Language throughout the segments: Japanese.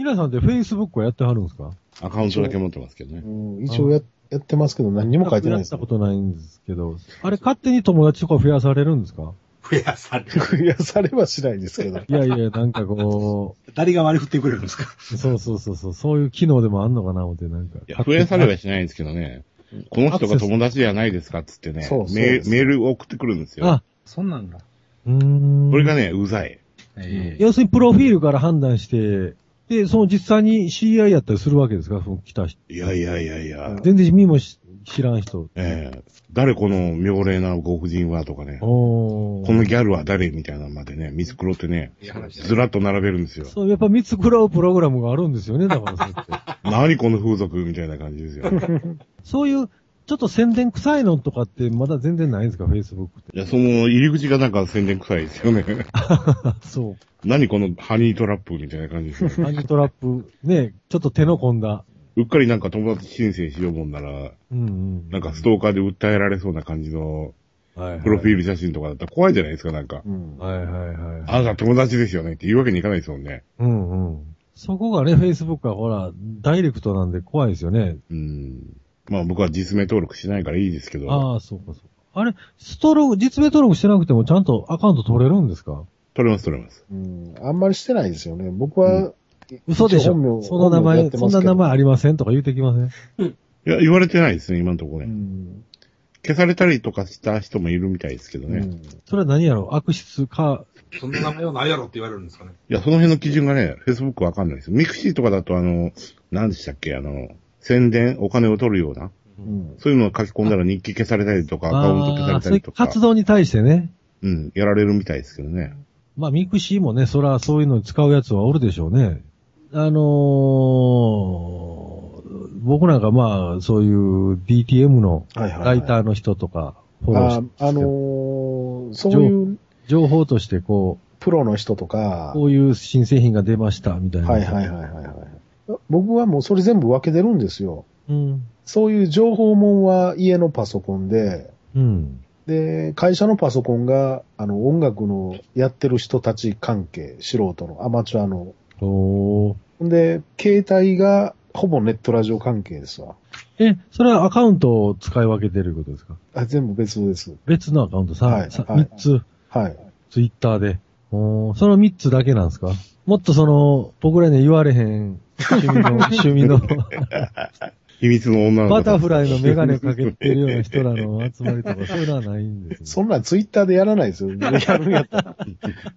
皆さんって Facebook はやってはるんですか？アカウントだけ持ってますけどね。うん、一応ややってますけど何にも書いてないですやったことないんですけど、あれ勝手に友達とか増やされるんですか？増やされる。いや、されはしないですけど。いやいや、なんかこ 誰が割り振ってくれるんですか？う、そうそうそうそう、そういう機能でもあんのかな思って、なんか。いや、増やされはしないんですけどね。この人が友達じゃないですかっつってねそうそうメーですメール送ってくるんですよ。あ、そんなんだ。うーん。これがね、うざい。ええ要するにプロフィールから判断して、で、その実際に知り合いやったりするわけですか？その来た人。いやいやいやいや。全然見もし知らん人。ええ誰この妙齢なご婦人はとかね。このギャルは誰みたいなのまでね、見繕ってね、ずらっと並べるんですよ。そう、やっぱ見繕うプログラムがあるんですよね、だからそうやって。何この風俗みたいな感じですよ。そういう、ちょっと宣伝臭いのとかってまだ全然ないんですか、Facebook って。いや、その入り口がなんか宣伝臭いですよね。そう。何このハニートラップみたいな感じですよ。ハニートラップ、ね、ちょっと手の込んだ。うっかりなんか友達申請しようもんなら、うんうん。なんかストーカーで訴えられそうな感じのプロフィール写真とかだったら怖いじゃないですか、なんか。うん。はいはいはい。あなた友達ですよねって言うわけにいかないですもんね。うんうん。そこがね、Facebook はほら、ダイレクトなんで怖いですよね。うん。まあ僕は実名登録しないからいいですけど、ああ、そうかそうか。あれ、ストローク、実名登録してなくてもちゃんとアカウント取れるんですか？取れます取れます。うん。あんまりしてないですよね。僕は、嘘でし一応本名ょその名前、本名でやってそますけどんな名前ありませんとか言うてきません？いや、言われてないですね、今のところうね。ん。消されたりとかした人もいるみたいですけどね。うん。それは何やろ？悪質か、そんな名前はないやろって言われるんですかね。いや、その辺の基準がね、Facebook わかんないですよ。ミクシーとかだとあの、何でしたっけ、あの、宣伝、お金を取るような、うん。そういうのを書き込んだら日記消されたりとか、アカウント消さああ、そういうれたりとか、活動に対してね。うん、やられるみたいですけどね。まあ、ミクシーもね、そらそういうのに使うやつはおるでしょうね。あのー、僕なんかまあ、そういう DTM のはいはいはい。ライターの人とか、フォローしああのーそういう情報としてこプロの人とう、か、こういう新製品が出ました、みたいな。はいはいはいはいはい。僕はもうそれ全部分けてるんですよ。うん。そういう情報門は家のパソコンで、うん。で、会社のパソコンが、あの、音楽のやってる人たち関係、素人の、アマチュアの。おー。で、携帯が、ほぼネットラジオ関係ですわ。え、それはアカウントを使い分けてることですか？あ全部別です。別のアカウント？さ、さはいはい3つ、はい。ツイッターで。おーその3つだけなんですか？もっとその、僕らには言われへん趣味の、趣味の、秘密の女の子バタフライのメガネかけてるような人らの集まりとか、そういうのはないんです、ね。そんなんツイッターでやらないですよ。やるんやったら。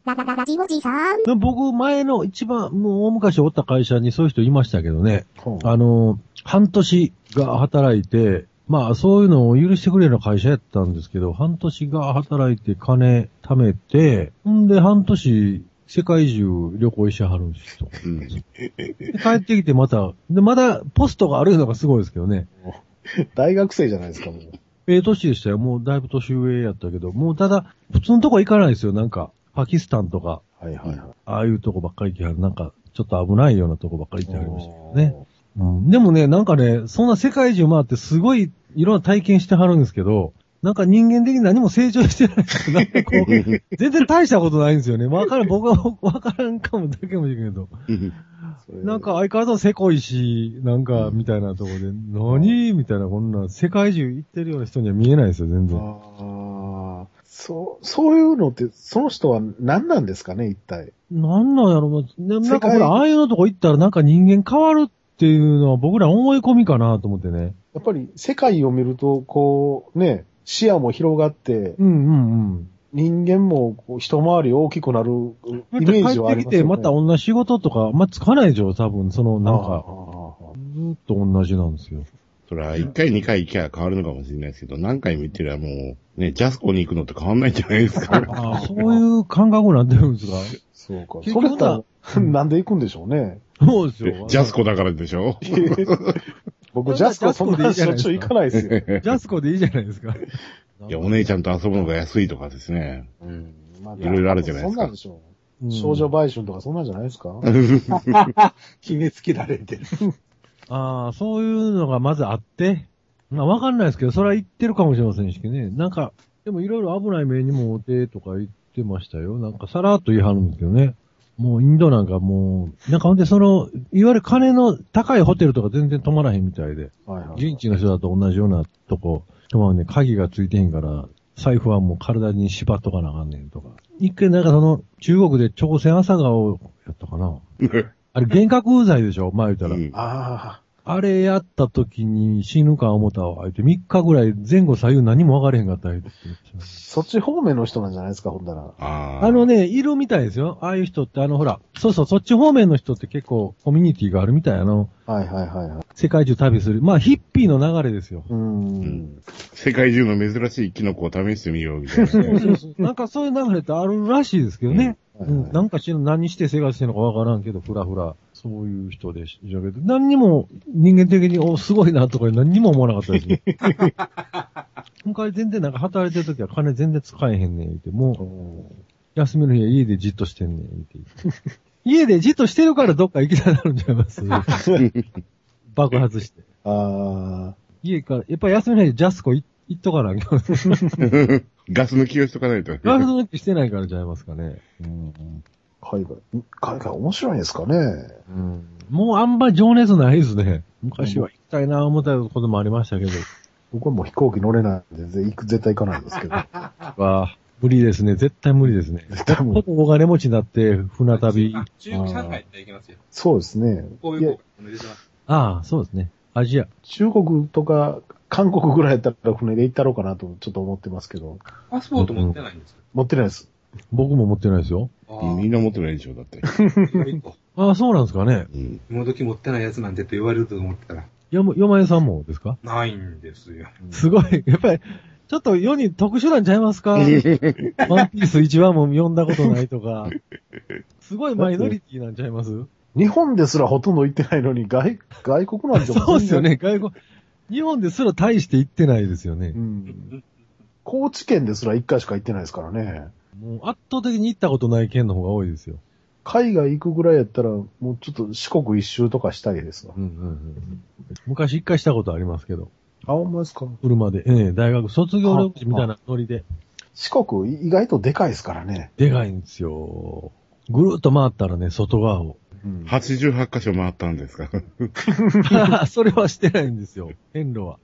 ララララジオジさん。でも僕、前の一番、もう大昔おった会社にそういう人いましたけどね。あの、半年が働いて、まあそういうのを許してくれるような会社やったんですけど、半年が働いて金貯めて、んで半年世界中旅行しはる人。うん。で帰ってきてまた、で、まだポストがあるのがすごいですけどね。大学生じゃないですか、もう。ええ年でしたよ。もうだいぶ年上やったけど、もうただ、普通のとこ行かないですよ。なんか、パキスタンとか、はいはいはい。ああいうとこばっかり行きはる。なんか、ちょっと危ないようなとこばっかり行ってはりましたけどね。うん、でもね、なんかね、そんな世界中回ってすごいいろんな体験してはるんですけど、なんか人間的に何も成長してないですなんかこう、全然大したことないんですよね。わからん、僕はわからんかもだけもしれんけど。なんか相変わらずせこいし、なんか、みたいなところで、何みたいな、こんな、世界中行ってるような人には見えないですよ、全然。ああ、そう、そういうのって、その人は何なんですかね、一体？なんなんやろな、なんかほら、ああいうのとこ行ったらなんか人間変わるっていうのは僕ら思い込みかなと思ってね。やっぱり世界を見ると、こう、ね、視野も広がって、うんうんうん。人間もこう一回り大きくなるイメージはありますよね。帰ってきて、また同じ仕事とか、まあ、つかないでしょ、多分、その、なんあか、あずーっと同じなんですよ。それは1回2回行きゃ変わるのかもしれないですけど、何回も行ってりゃもう、ね、ジャスコに行くのと変わんないんじゃないですか。ああ、そういう感覚になってるんですかそうか。それだったなら、なんで行くんでしょうね。そうですよ。ジャスコだからでしょ 僕、ジャスコそんなしょっちゅう行かないですよ。ジャスコでいいじゃないですか。いや、お姉ちゃんと遊ぶのが安いとかですね。うん。まあいろいろあるじゃないですかそんなんでしょうんう。少女売春とかそんなんじゃないですか 決めつけられてる。ああ、そういうのがまずあって、まあわかんないですけど、それは言ってるかもしれませんしね。なんか、でもいろいろ危ない目にもおてとか言ってましたよ。なんかさらっと言い張るんですけどね。もうインドなんかもう、なんかほんでその、いわゆる金の高いホテルとか全然泊まらへんみたいで、はいはい。現地の人だと同じようなとこ、泊まるね、鍵がついてへんから、財布はもう体に縛っとかなあかんねんとか。一回なんかその、中国で朝鮮朝顔やったかな。あれ幻覚罪でしょ前言ったら。うんああれやった時に死ぬか思ったわ。言って3日ぐらい前後左右何も分かれへんかった言ってあ、そっち方面の人なんじゃないですか、ほんだら。あーあのね、いるみたいですよ。ああいう人って、あのほら、そうそう、そっち方面の人って結構コミュニティがあるみたい。あの、はいはいはいはい。世界中旅する。まあ、ヒッピーの流れですよ。う。ん世界中の珍しいキノコを試してみようみたいな。そうそうそう。なんかそういう流れってあるらしいですけどね。なんかしら何して生活してるのかわからんけど、ふらふら。そういう人でしたけど、何にも人間的に、お、すごいなとか何にも思わなかったですね。昔全然なんか働いてる時は金全然使えへんねん言って、もう、休みの日は家でじっとしてんねん言って。家でじっとしてるからどっか行きたくなるんちゃいます？爆発して。あ家から、やっぱり休みの日でジャスコ行行っとかなきゃ。ガス抜きをしとかないと。ガス抜きしてないからちゃいますかね。うんあ、海外、海外面白いんですかね。うんもうあんま情熱ないですね。昔は行きたいな思ったこともありましたけど。僕はもう飛行機乗れないんで、ぜ行く絶対行かないんですけど。わあ無理ですね。絶対無理ですね。絶対無理お金持ちになって、船旅。あ中国、上海って行きますよ。そうですね。こういう。ああ、そうですね。アジア。中国とか韓国ぐらいやったら船で行ったろうかなとちょっと思ってますけど。パスポート持ってないんですか？持ってないです。僕も持ってないですよ。あみんな持ってないでしょ、だって。ああ、そうなんですかね。うん。今時持ってないやつなんてって言われると思ってたら、よも、よまえさんもですか？ないんですよ。すごい。やっぱり、ちょっと世に特殊なんちゃいますか？ワンピース一話も読んだことないとか。すごいマイノリティなんちゃいます？日本ですらほとんど行ってないのに、外、外国なんてもそうですよ。ね。外国、日本ですら大して行ってないですよねう。ん。高知県ですら一回しか行ってないですからね。もう圧倒的に行ったことない県の方が多いですよ。海外行くぐらいやったら、もうちょっと四国一周とかしたいですわう。んうんうん。昔一回したことありますけど。あ、ほんまですか車で。ええ大学卒業旅行みたいなノリで。四国意外とでかいですからね。でかいんですよ。ぐるーっと回ったらね、外側を。うん。88箇所回ったんですか？それはしてないんですよ。線路は。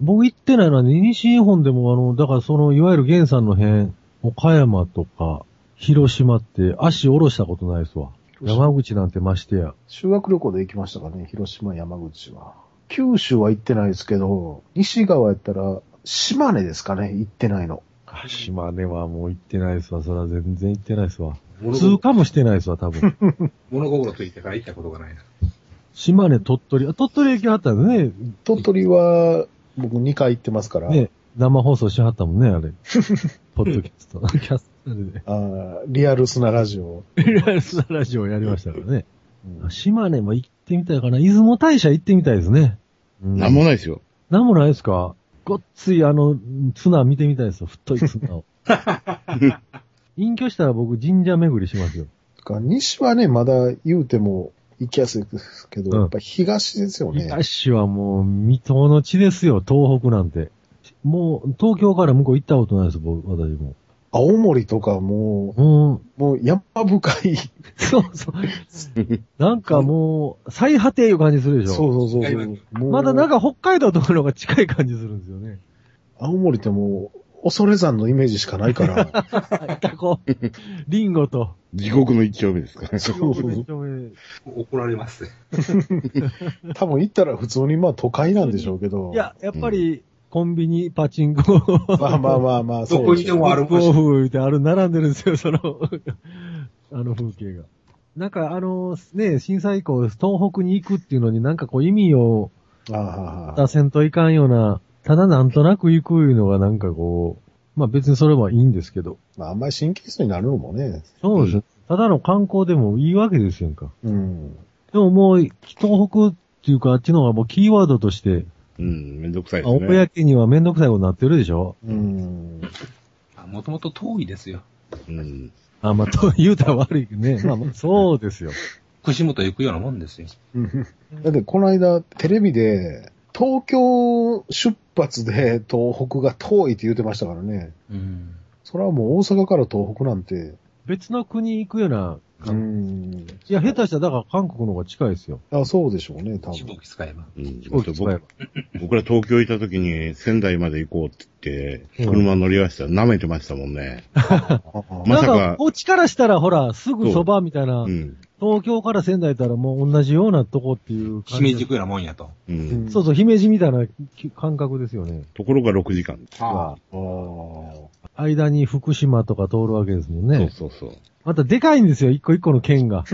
僕行ってないのはね、西日本でもあの、だからその、いわゆる源さんの辺、岡山とか、広島って足下ろしたことないですわ。山口なんてましてや。修学旅行で行きましたかね、広島、山口は。九州は行ってないですけど、西側やったら、島根ですかね、行ってないの。島根はもう行ってないですわ。それは全然行ってないですわ。通過もしてないですわ、多分。物心ついてから行ったことがないな。島根、鳥取、あ鳥取駅あったんですね。鳥取は、僕2回行ってますから、ね、生放送しはったもんね、あれ。ポッドキャスト。キャストで。あーリアルスなラジオ。リアルスなラジオやりましたからね。うん島根も行ってみたいかな。出雲大社行ってみたいですね。うんなんもないですよ。なんもないですか？ごっついあの、綱見てみたいですよ。太い綱を。隠居したら僕神社巡りしますよ。か西はね、まだ言うても行きやすいですけど、うんやっぱ東ですよね。東はもう未踏の地ですよ、東北なんて。もう、東京から向こう行ったことないです、僕、私も。青森とかもうん。う、もう山深い。そうそう。なんかもう、最果ていう感じするでしょ。そうそうそうそうまだなんか北海道とかの方が近い感じするんですよね。青森ってもう、恐山のイメージしかないから。タコ、リンゴと。地獄の一丁目ですから。そう怒られます。多分行ったら普通にまあ都会なんでしょうけど。い、や、やっぱり、コンビニ、パチンコ、まあまあまあまあ、どそうでしょこにでもあるブックオフってある、並んでるんですよ、その、あの風景が。なんかあの、ね、震災以降、東北に行くっていうのになんかこう意味をああはあ出せんといかんような、ただなんとなく行くいうのがなんかこう、まあ別にそれはいいんですけど。まああんまり神経質になるのもね。そうです。ただの観光でもいいわけですよんか。うん。でももう、東北っていうかあっちの方がもうキーワードとして、うん、めんどくさいですね。公にはめんどくさいことになってるでしょうん。もともと遠いですよ。うん。あ、まあ、と 言うたら悪いけどね。まあまあ、そうですよ。串本行くようなもんですよ。だってこの間テレビで、東京出発で東北が遠いって言ってましたからね。うん。それはもう大阪から東北なんて、別の国行くようなうん。いや、下手したらだから韓国の方が近いですよ。あ、そうでしょうね、多分。飛行機使えば。うん。飛行機使えば僕僕ら東京行った時に仙台まで行こうって言って、うん車乗り合わせたら舐めてましたもんね。あまさかなんか、こっちからしたらほら、すぐそばみたいな、うん。東京から仙台行ったらもう同じようなとこっていう感じ。姫路くらいなもんやと。う。うんんそうそう、姫路みたいなき感覚ですよね。ところが6時間。はあー間に福島とか通るわけですもんね。そうそうそう。またでかいんですよ、一個一個の県が。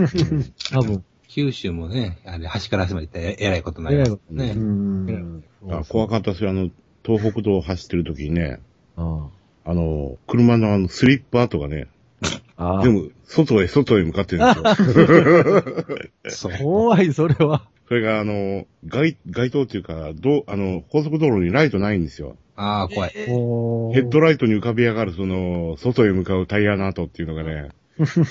多分。九州もね、あれ、端から端まで行ったらええらいことになりますうね。ん。あ怖かったですよ。あの、東北道を走ってる時にね、ああの、車のあの、スリップ跡がね、あ。全部、外へ外へ向かってるんですよ。そう。怖い、それは。それが、あの、街、街灯っていうか、どう、あの、高速道路にライトないんですよ。ああ、怖い。おヘッドライトに浮かび上がる、その、外へ向かうタイヤの跡っていうのがね、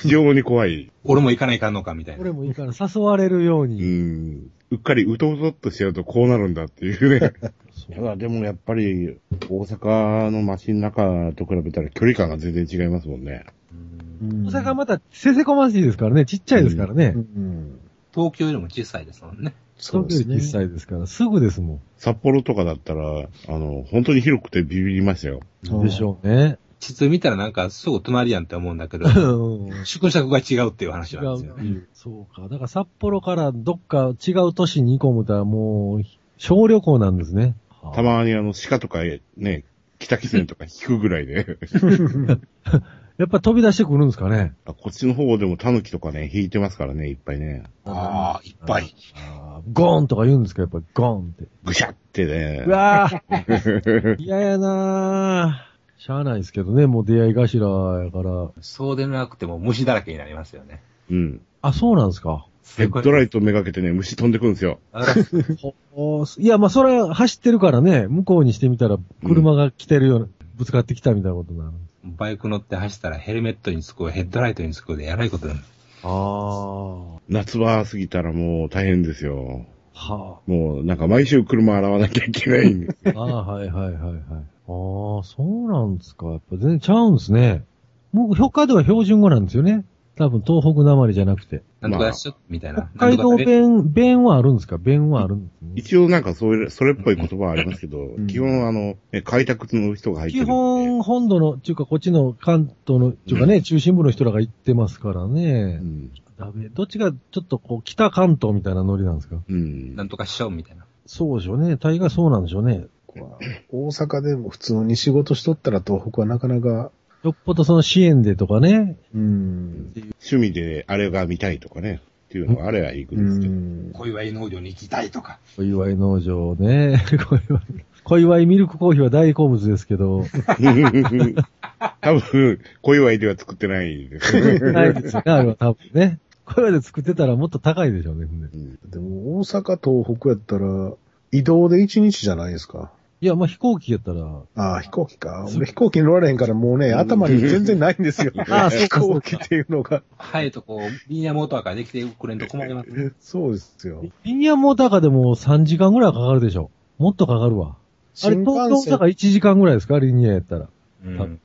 非常に怖い。俺も行かないかんのか、みたいな。俺もいいから誘われるよううに。ん。うっかりうとうとっとしちゃうとこうなるんだっていうね。そうただでもやっぱり、大阪の街の中と比べたら距離感が全然違いますもんね。うん大阪またせせこましいですからね、ちっちゃいですからね。うん。東京よりも小さいですもんね。そうですね東京より小。さいですから、すぐですも札幌とかだったら、あの、本当に広くてビビりましたよ。ん。でしょうね。地図見たらなんかすぐ隣やんって思うんだけど、うん縮尺が違うっていう話違なんですよね。そうか。だから札幌からどっか違う都市に行こう思ったらもう、小旅行なんですね。たまにあの、鹿とかね、北汽船とか引くぐらいで、やっぱ飛び出してくるんですかね。あこっちの方でもタヌキとかね、引いてますからね、いっぱいね。ああ、いっぱい。あーゴーンとか言うんですかやっぱゴーンって。ぐしゃってねう。わー 嫌やなーしゃあないですけどね、もう出会い頭やから。そうでなくても虫だらけになりますよね。うん。あ、そうなんですか。ヘッドライトめがけてね、虫飛んでくるんですよ。あらおーいや、まあ、それは走ってるからね、向こうにしてみたら、車が来てるような、ぶつかってきたみたいなことになる。バイク乗って走ったらヘルメットにつく、ヘッドライトにつくでやらいことになる。あ夏場過ぎたらもう大変ですよ。あ。はもうなんか毎週車洗わなきゃいけないんです。あ。ああ、はいはいはいはい。ああ、そうなんですか。やっぱ全然ちゃうんですね。もう、北海道は標準語なんですよね。多分、東北なまりじゃなくて。なんとかしょ、みたいな。北海道弁、弁はあるんですか？弁はあるんですね。一応なんかそういう、それっぽい言葉はありますけど、ん基本あの、ね開拓の人が入ってる基んで。本、本土の、っていうか、こっちの関東の、っていうかね、中心部の人らが行ってますからねう。ん。ダメ。どっちが、ちょっとこう、北関東みたいなノリなんですか？うん。なんとかしよう、みたいな。そうでしょうね。大概そうなんでしょうね。大阪でも普通に仕事しとったら東北はなかなか、よっぽどその支援でとかね。うん。趣味であれが見たいとかね。っていうのがあれば行くうんですけど。ん。小祝農場に行きたいとか。小祝農場ね。小祝、小祝ミルクコーヒーは大好物ですけど、多分、小祝では作ってないです。ないですよね、あれは多分ね。小祝で作ってたらもっと高いでしょうね。うんでも大阪、東北やったら、移動で1日じゃないですか。いや、まあ、飛行機やったら、ああ、飛行機か。俺飛行機に乗られへんからもうね、頭に全然ないんですよ。ああそう飛行機っていうのが。はいとこう、リニアモーターからできてくれんと困ります。そうですよ。リニアモーターカーでも3時間ぐらいかかるでしょ。もっとかかるわ。あれ、新東幹線京大阪1時間ぐらいですか？リニアやったら。うん。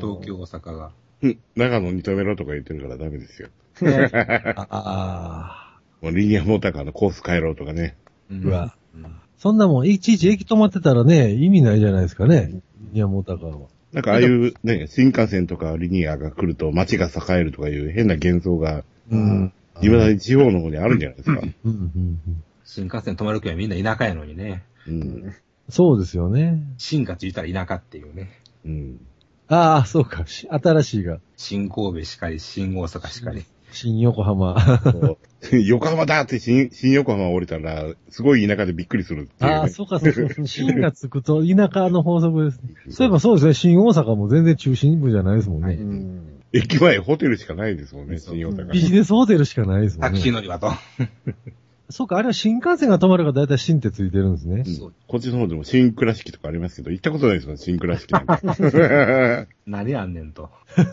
東京、大阪が。う ん長野に止めろとか言ってるからダメですよ。ああ。もうリニアモーターカーのコース変えろとかね。うんうわうんそんなもん、いちいち駅止まってたらね、意味ないじゃないですかね。リニアモーターカーは。なんかああいうね、新幹線とかリニアが来ると街が栄えるとかいう変な幻想が、うん。未だに地方の方にあるんじゃないですか。うん、うん、うん。新幹線止まる気はみんな田舎やのにね。うん。そうですよね。新がついたら田舎っていうね。うん。ああ、そうか。し新しいが。新神戸しかり、新大阪しかり。新横浜。横浜だって新新横浜降りたら、すごい田舎でびっくりするっていう、ね。ああ、そうか、そうそう。新がつくと田舎の法則ですね。そういえばそうですね。新大阪も全然中心部じゃないですもんね。うん。駅前ホテルしかないですもんね、新大阪。ビジネスホテルしかないですもタクシーんね。乗り場と。そうか、あれは新幹線が止まるからだいたい新ってついてるんですね。うんこっちの方でも新倉敷とかありますけど、行ったことないですもん、新倉敷な。何あんねんと。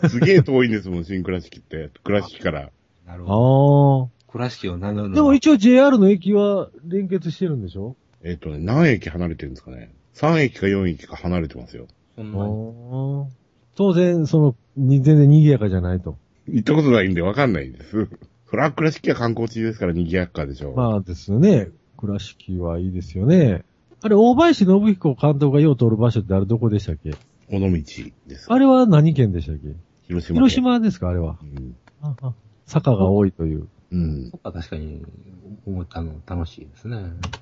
すげえ遠いんですもん、新倉敷って。倉敷から。なるほど。あ倉敷を名乗るでも一応 JR の駅は連結してるんでしょ？えっ、とね、何駅離れてるんですかね。3駅か4駅か離れてますよ。あそんなにあ。当然、その、に全然賑やかじゃないと。行ったことないんでわかんないんです。そら倉敷は観光地ですから賑やかでしょ。まあですよね。倉敷はいいですよね。あれ、大林信彦監督がよう通る場所ってあれどこでしたっけ？尾道です。あれは何県でしたっけ？広島。広島ですか？あれは。うん。ああ坂が多いという。うん。そっか、確かに、思ったの楽しいですね。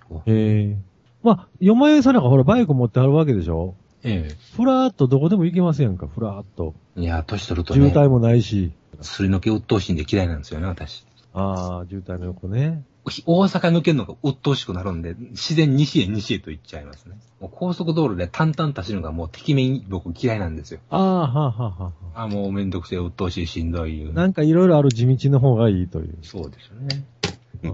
こうへえ。まあ、よまゆさんなんかほらバイク持ってはるわけでしょ？えふらーっとどこでも行けますやんか、ふらーっと。え。いや、年取るとね、渋滞もないし。すり抜け鬱陶しいんで嫌いなんですよね、私。ああ、渋滞の横ね。大阪抜けるのが鬱陶しくなるんで、自然西へ西へと行っちゃいますね。もう高速道路で淡々と走るのがもう敵面僕嫌いなんですよ。ああ、はあ、はあ、はあ。あもうめんどくせえ、鬱陶しい、しんどい。なんかいろいろある地道の方がいいという。そうですよね。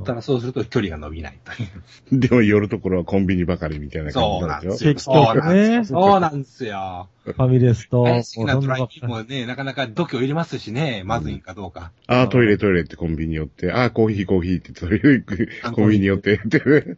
ただそうすると距離が伸びないという。でも寄るところはコンビニばかりみたいな感じなんでしょ？結局ね。そうなんですよ。ファミレスと。大好きなもうそんばっかドライビングもね、なかなか度胸いりますしね、まずいんかどうか。ああ、トイレトイレってコンビニ寄って、ああ、コーヒーコーヒーってトイレ行く、コンビニ寄って、って。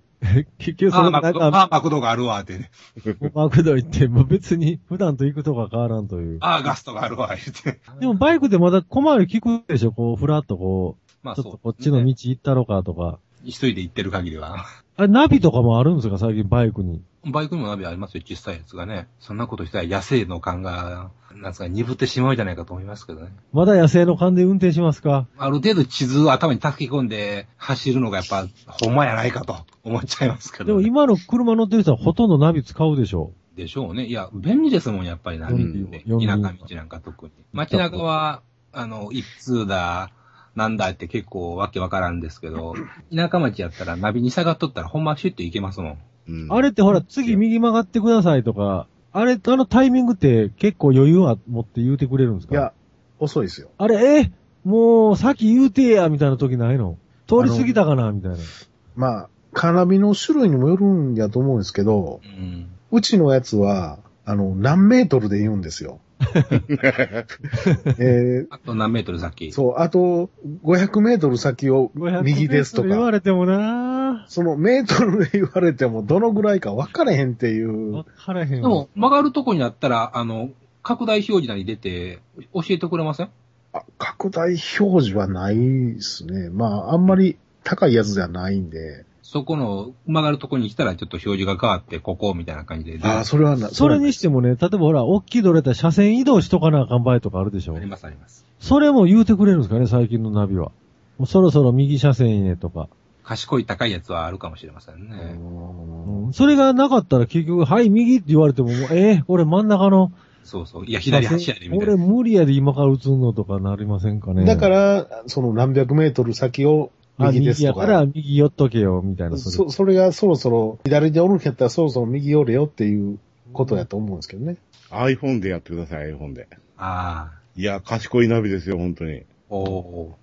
結局そのなんか、あ、マクドがあるわ、ってね。マクド行って、もう別に普段と行くとこは変わらんという。ああ、ガストがあるわ、言って。でもバイクでまだ小回り聞くでしょ？こう、ふらっとこまう、ちょっとこっちの道行ったろかとか。一人で行ってる限りは。あれ、ナビとかもあるんですか最近バイクに。バイクにもナビありますよ、小さいやつがね。そんなことしたら野生の感が、なんですか、鈍ってしまうじゃないかと思いますけどね。まだ野生の勘で運転しますか？ある程度地図を頭に叩き込んで走るのがやっぱ、ほんまやないかと思っちゃいますけど、ね。でも今の車乗ってる人はほとんどナビ使うでしょ？でしょうね。いや、便利ですもん、やっぱりナビって。うん田舎道なんか特に。街中は、あの、一通だ、なんだって結構わけわからんですけど、田舎町やったらナビに下がっとったらほんまシュッと行けますもん。うんあれってほら、次右曲がってくださいとか、あれ、あのタイミングって結構余裕は持って言うてくれるんですか？いや、遅いですよ。あれ、えもう、さっき言うてや、みたいな時ないの？通り過ぎたかな、みたいな。まあ、カーナビの種類にもよるんやと思うんですけど、うん。うちのやつは、あの、何メートルで言うんですよ。えあと何メートル先？ー、そう、あと、500メートル先を右ですとか、言われてもな。そのメートルで言われてもどのぐらいか分かれへんっていう。わ、からへんわ。でも、曲がるとこになったら、あの、拡大表示なり出て、教えてくれません？あ拡大表示はないですね。まあ、あんまり高いやつではないんで、そこの曲がるとこに来たらちょっと表示が変わって、ここみたいな感じで。ああ、それはな、それにしてもね、例えばほら、大きいどれたら車線移動しとかなあかん場合とかあるでしょありますあります。それも言うてくれるんですかね、最近のナビは。もうそろそろ右車線へとか。賢い高いやつはあるかもしれませんね。うんそれがなかったら結局、はい、右って言われても、もうえー、俺真ん中の。そうそう。いや、左走やで、みたい俺な。無理やで今から撃つのとかなりませんかね。、だからら、その何百メートル先をあ右です右やとか。から右寄っとけよ、みたいな。それそ、それがそろそろ、左でおるんやったらそろそろ右寄れよっていうことやと思うんですけどね。iPhone でやってください、iPhone で。ああ。いや、賢いナビですよ、本当に。おお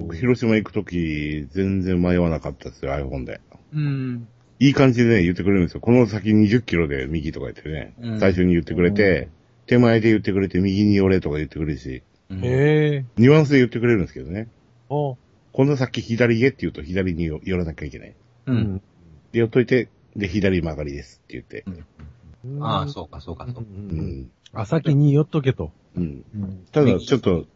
僕、広島行くとき、全然迷わなかったですよ、iPhone で。ー。うん。いい感じでね、言ってくれるんですよ。この先20キロで右とか言ってね。うん最初に言ってくれて、手前で言ってくれて、右に寄れとか言ってくれるし、うんへえ。ニュアンスで言ってくれるんですけどね。おこの先左へって言うと左に寄らなきゃいけない。う。うんん。で、寄っといて、で、左曲がりですって言って。ああ、そうか、そうか、そうか。ううん。ん。あ、先に寄っとけと。うん。うんただ、ちょっと。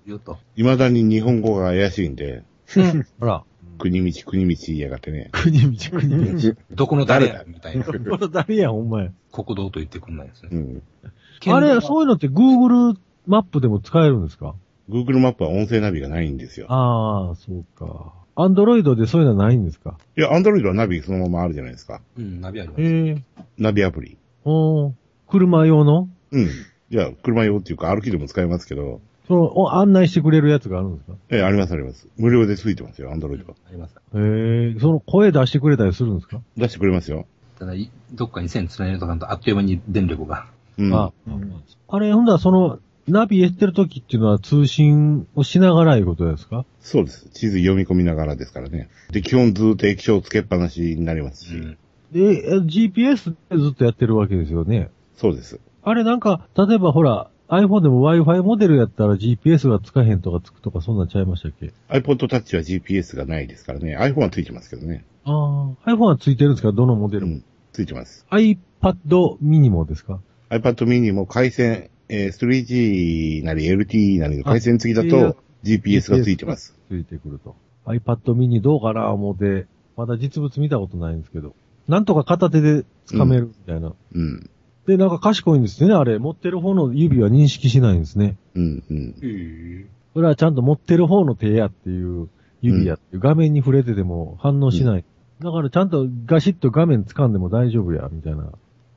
未だに日本語が怪しいんで、ほら。国道、国道言いやがってね。国道、国道。どこの誰や、みたいな。これ誰や、ほんまや。国道と言ってくんないですねう。ん。あれ、う。そういうのって Google マップでも使えるんですか？Google マップは音声ナビがないんですよ。ああ、そうか。Android でそういうのはないんですか？いや、Android はナビそのままあるじゃないですか。うん、ナビあります。へえ。ナビアプリ。おー車用の？うん。いや、車用っていうか歩きでも使えますけど、その、お案内してくれるやつがあるんですか？え、ありますあります。無料でついてますよ、Android は。あります。へえ、その声出してくれたりするんですか？出してくれますよ。ただ、いどっかに線繋いでとかんと、あっという間に電力が。うん。あ、あれ、ほんだらその、ナビやってる時っていうのは通信をしながらいうことですか？そうです。地図読み込みながらですからね。で、基本ずーっと液晶つけっぱなしになりますし。うん。で、え GPS でずっとやってるわけですよね？そうです。あれなんか、例えばほら、iPhone でも Wi-Fi モデルやったら GPS がつかへんとかつくとかそんなんちゃいましたっけ？iPod Touch は GPS がないですからね。iPhone はついてますけどね。ああ、iPhone はついてるんですか？どのモデルも？うん。ついてます。iPad mini もですか？iPad mini も回線、えー 3G なり LTE なりの回線付きだと、GPS がついてます。ついてくると。iPad mini どうかな思って、まだ実物見たことないんですけど。なんとか片手で掴めるみたいな。うん。で、なんか賢いんですよね、あれ。持ってる方の指は認識しないんですね。うん。うん。へそれはちゃんと持ってる方の手やっていう、指やっていう、画面に触れてても反応しない。だからちゃんとガシッと画面掴んでも大丈夫や、みたいな。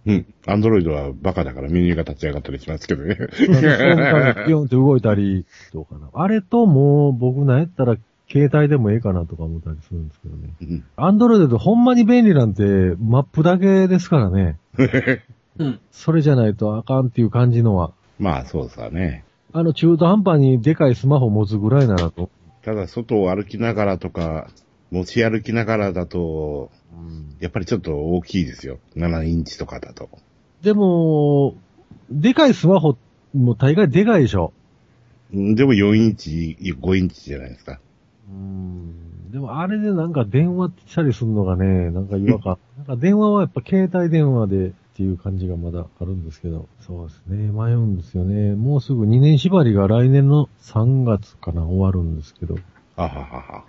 うん。アンドロイドはバカだからメニューが立ち上がったりしますけどね。ピョンって動いたり、どうかな。あれともう僕なんやったら携帯でもええかなとか思ったりするんですけどね。うんアンドロイドでほんまに便利なんてマップだけですからね。うん。それじゃないとあかんっていう感じのは。まあ、そうさね。あの中途半端にでかいスマホ持つぐらいならと。ただ、外を歩きながらとか、持ち歩きながらだと、やっぱりちょっと大きいですよ。7インチとかだと。でも、でかいスマホも大概でかいでしょ。うんでも4インチ、5インチじゃないですか。うん。でもあれでなんか電話したりするのがね、なんか違和感。なんか電話はやっぱ携帯電話でっていう感じがまだあるんですけど。そうですね。迷うんですよね。もうすぐ2年縛りが来年の3月かな終わるんですけど。あははは。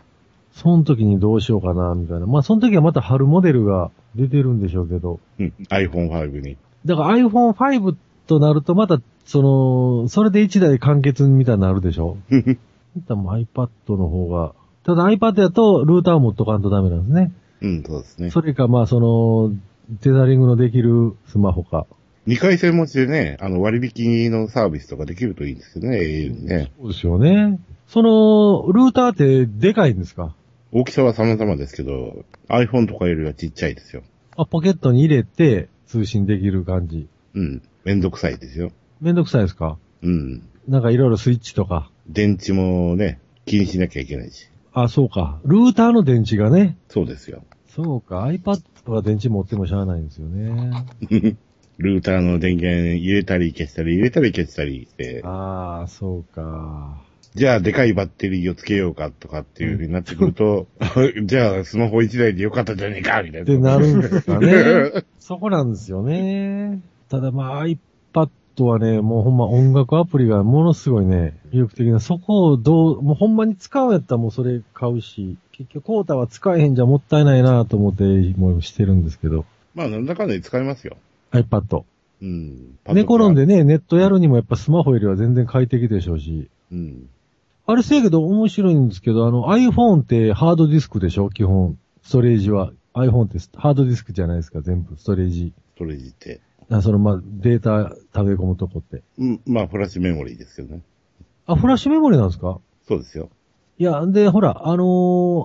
その時にどうしようかな、みたいな。まあその時はまた春モデルが出てるんでしょうけど。うん。iPhone5 に。だから iPhone5 となるとまた、その、それで1台完結みたいになるでしょ 多分 iPad の方が。ただ iPad だとルーターを持っとかんとダメなんですね。うん、そうですね。それか、まあその、テザリングのできるスマホか。2回戦持ちでね、あの割引のサービスとかできるといいですよね、au にね。そうですよね。その、ルーターってでかいんですか？大きさは様々ですけど、iPhone とかよりはちっちゃいですよ。あ、ポケットに入れて通信できる感じ。うん。めんどくさいですよ。めんどくさいですか？うん。なんかいろいろスイッチとか。電池もね、気にしなきゃいけないし。あ、そうか。ルーターの電池がね。そうですよ。そうか。iPad は電池持ってもしゃあないんですよね。ルーターの電源入れたり消したり入れたり消したりして、ああ、そうか。じゃあでかいバッテリーをつけようかとかっていう風になってくると、じゃあスマホ1台でよかったじゃねえかみたいな。ってなるんですかね。そこなんですよね。ただまあ iPad はね、もうほんま音楽アプリがものすごいね、魅力的な。そこをどう、もうほんまに使うんやったらもうそれ買うし、結局コータは使えへんじゃもったいないなと思って、もうしてるんですけど。まあなんだかんだで使えますよ。iPad。うん。寝転んで。でね、ネットやるにもやっぱスマホよりは全然快適でしょうし。うん。あれせやけど面白いんですけど、あの iPhone ってハードディスクでしょ？基本。ストレージは。iPhone ってハードディスクじゃないですか、全部。ストレージ。ストレージって。あそのまあ、データ食べ込むとこって。うん。まあフラッシュメモリーですけどね。あ、フラッシュメモリなんですか？そうですよ。いや、で、ほら、あの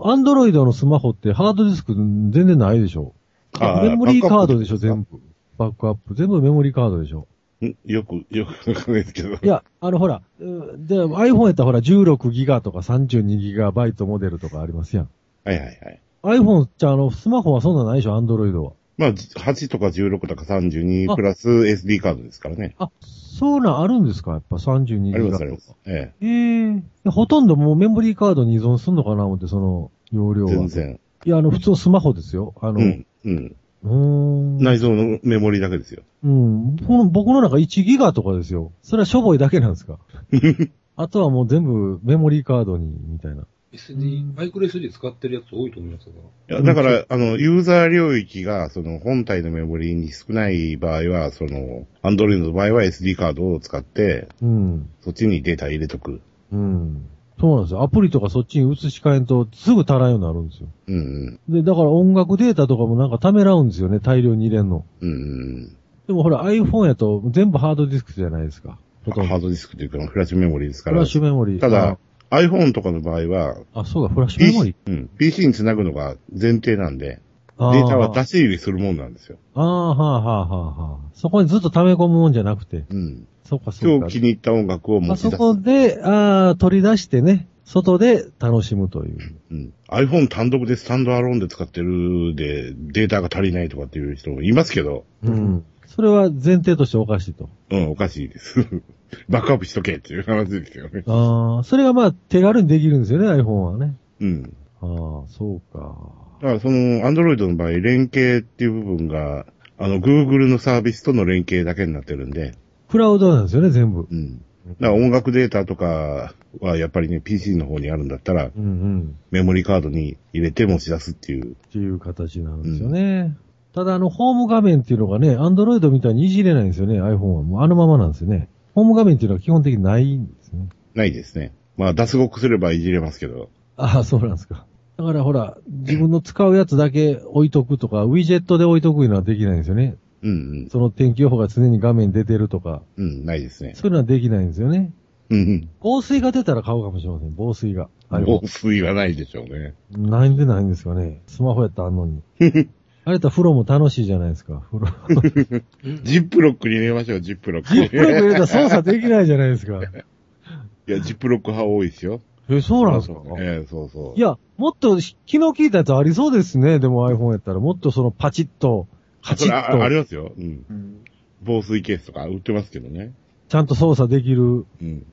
ー、アンドロイドのスマホってハードディスク全然ないでしょメモリーカードでしょ、全部。バックアップ。全部メモリーカードでしょ。ん？よく、よくわかんないですけど。いや、あの、ほら、うんで、iPhone やったらほら、16ギガとか32ギガバイトモデルとかありますやん。はいはいはい。iPhone じゃあの、スマホはそんなんないでしょ、アンドロイドは。まあ、8とか16とか32あプラス SD カードですからね。あ、そうなんあるんですかやっぱ32ありギガとかますあります。。えええほとんどもうメモリーカードに依存すんのかな思って、その、容量え。は。全然。いや、あの、普通のスマホですよ。あの、うん。うん。うーん。内蔵のメモリだけですよ。うん。僕の中1ギガとかですよ。それはしょぼいだけなんですか？あとはもう全部メモリーカードに、みたいな。SD、マイクロ SD 使ってるやつ多いと思いますが。いや、だから、あの、ユーザー領域が、その、本体のメモリに少ない場合は、その、アンドロイドの場合は SD カードを使って、うん。そっちにデータ入れとく。うん。そうなんですよ。アプリとかそっちに移し替えんとすぐ足らんようになるんですよ。うんで、だから音楽データとかもなんかためらうんですよね。大量に入れんの。うん。うんでもほら iPhone やと全部ハードディスクじゃないですか。うん。ほとんど。ハードディスクというか、フラッシュメモリですからフラッ。シュメモリー。ただ、iPhone とかの場合は、あ、あ、そうか、フラッシュメモリ PC, うん、PC につなぐのが前提なんで、ー。データは出し。し入れするもんなんですよ。ああ、はあ、はあ、はあ、はあ。そこにずっと溜め込むもんじゃなくて。うん。そうか、そうか今日気。に入った音楽を持あそち出す。こで、ああ、取り出してね、外で楽しむという。うん。iPhone 単独でスタンドアローンで使ってるで、データが足りないとかっていう人もいますけど、うん。それは前提としておかしいと。うん、おかしいです。バックアップしとけっていう話ですよね。ああ、それがまあ手軽にできるんですよね、iPhone はね。うん。ああ、そうか。だからその、Android の場合、連携っていう部分が、あの、Google のサービスとの連携だけになってるんで、クラウドなんですよね、全部。うん。だから音楽データとかはやっぱりね、PC の方にあるんだったら、うんうん。メモリカードに入れて持ち出すっていう。っていう形なんですよね。ただあの、ホーム画面っていうのがね、アンドロイドみたいにいじれないんですよね、iPhone は。もうあのままなんですよね。ホーム画面っていうのは基本的にないんですね。ないですね。まあ、脱獄すればいじれますけど。ああ、そうなんですか。だからほら、自分の使うやつだけ置いとくとか、ウィジェットで置いとくいうのはできないんですよね。うんその天気予報が常に画面に出てるとか、うん。うん、ないですね。そういうのはできないんですよね。うんうん。防水が出たら買うかもしれません、防水が。防水はないでしょうね。ないんでないんですかね。スマホやったらあんのに。あれと風呂も楽しいじゃないですか、風呂。ジップロックに入れましょう、ジップロック。ジップロック入れたら操作できないじゃないですか。いや、ジップロック派多いですよ。え、そうなんですか？ええそうそう。いや、もっと気の利いたやつありそうですね。でも iPhone やったら、もっとそのパチッと、カチそれあありッと、ますよ。うん。うん防水ケースとか売ってますけどね。ちゃんと操作できる。うん。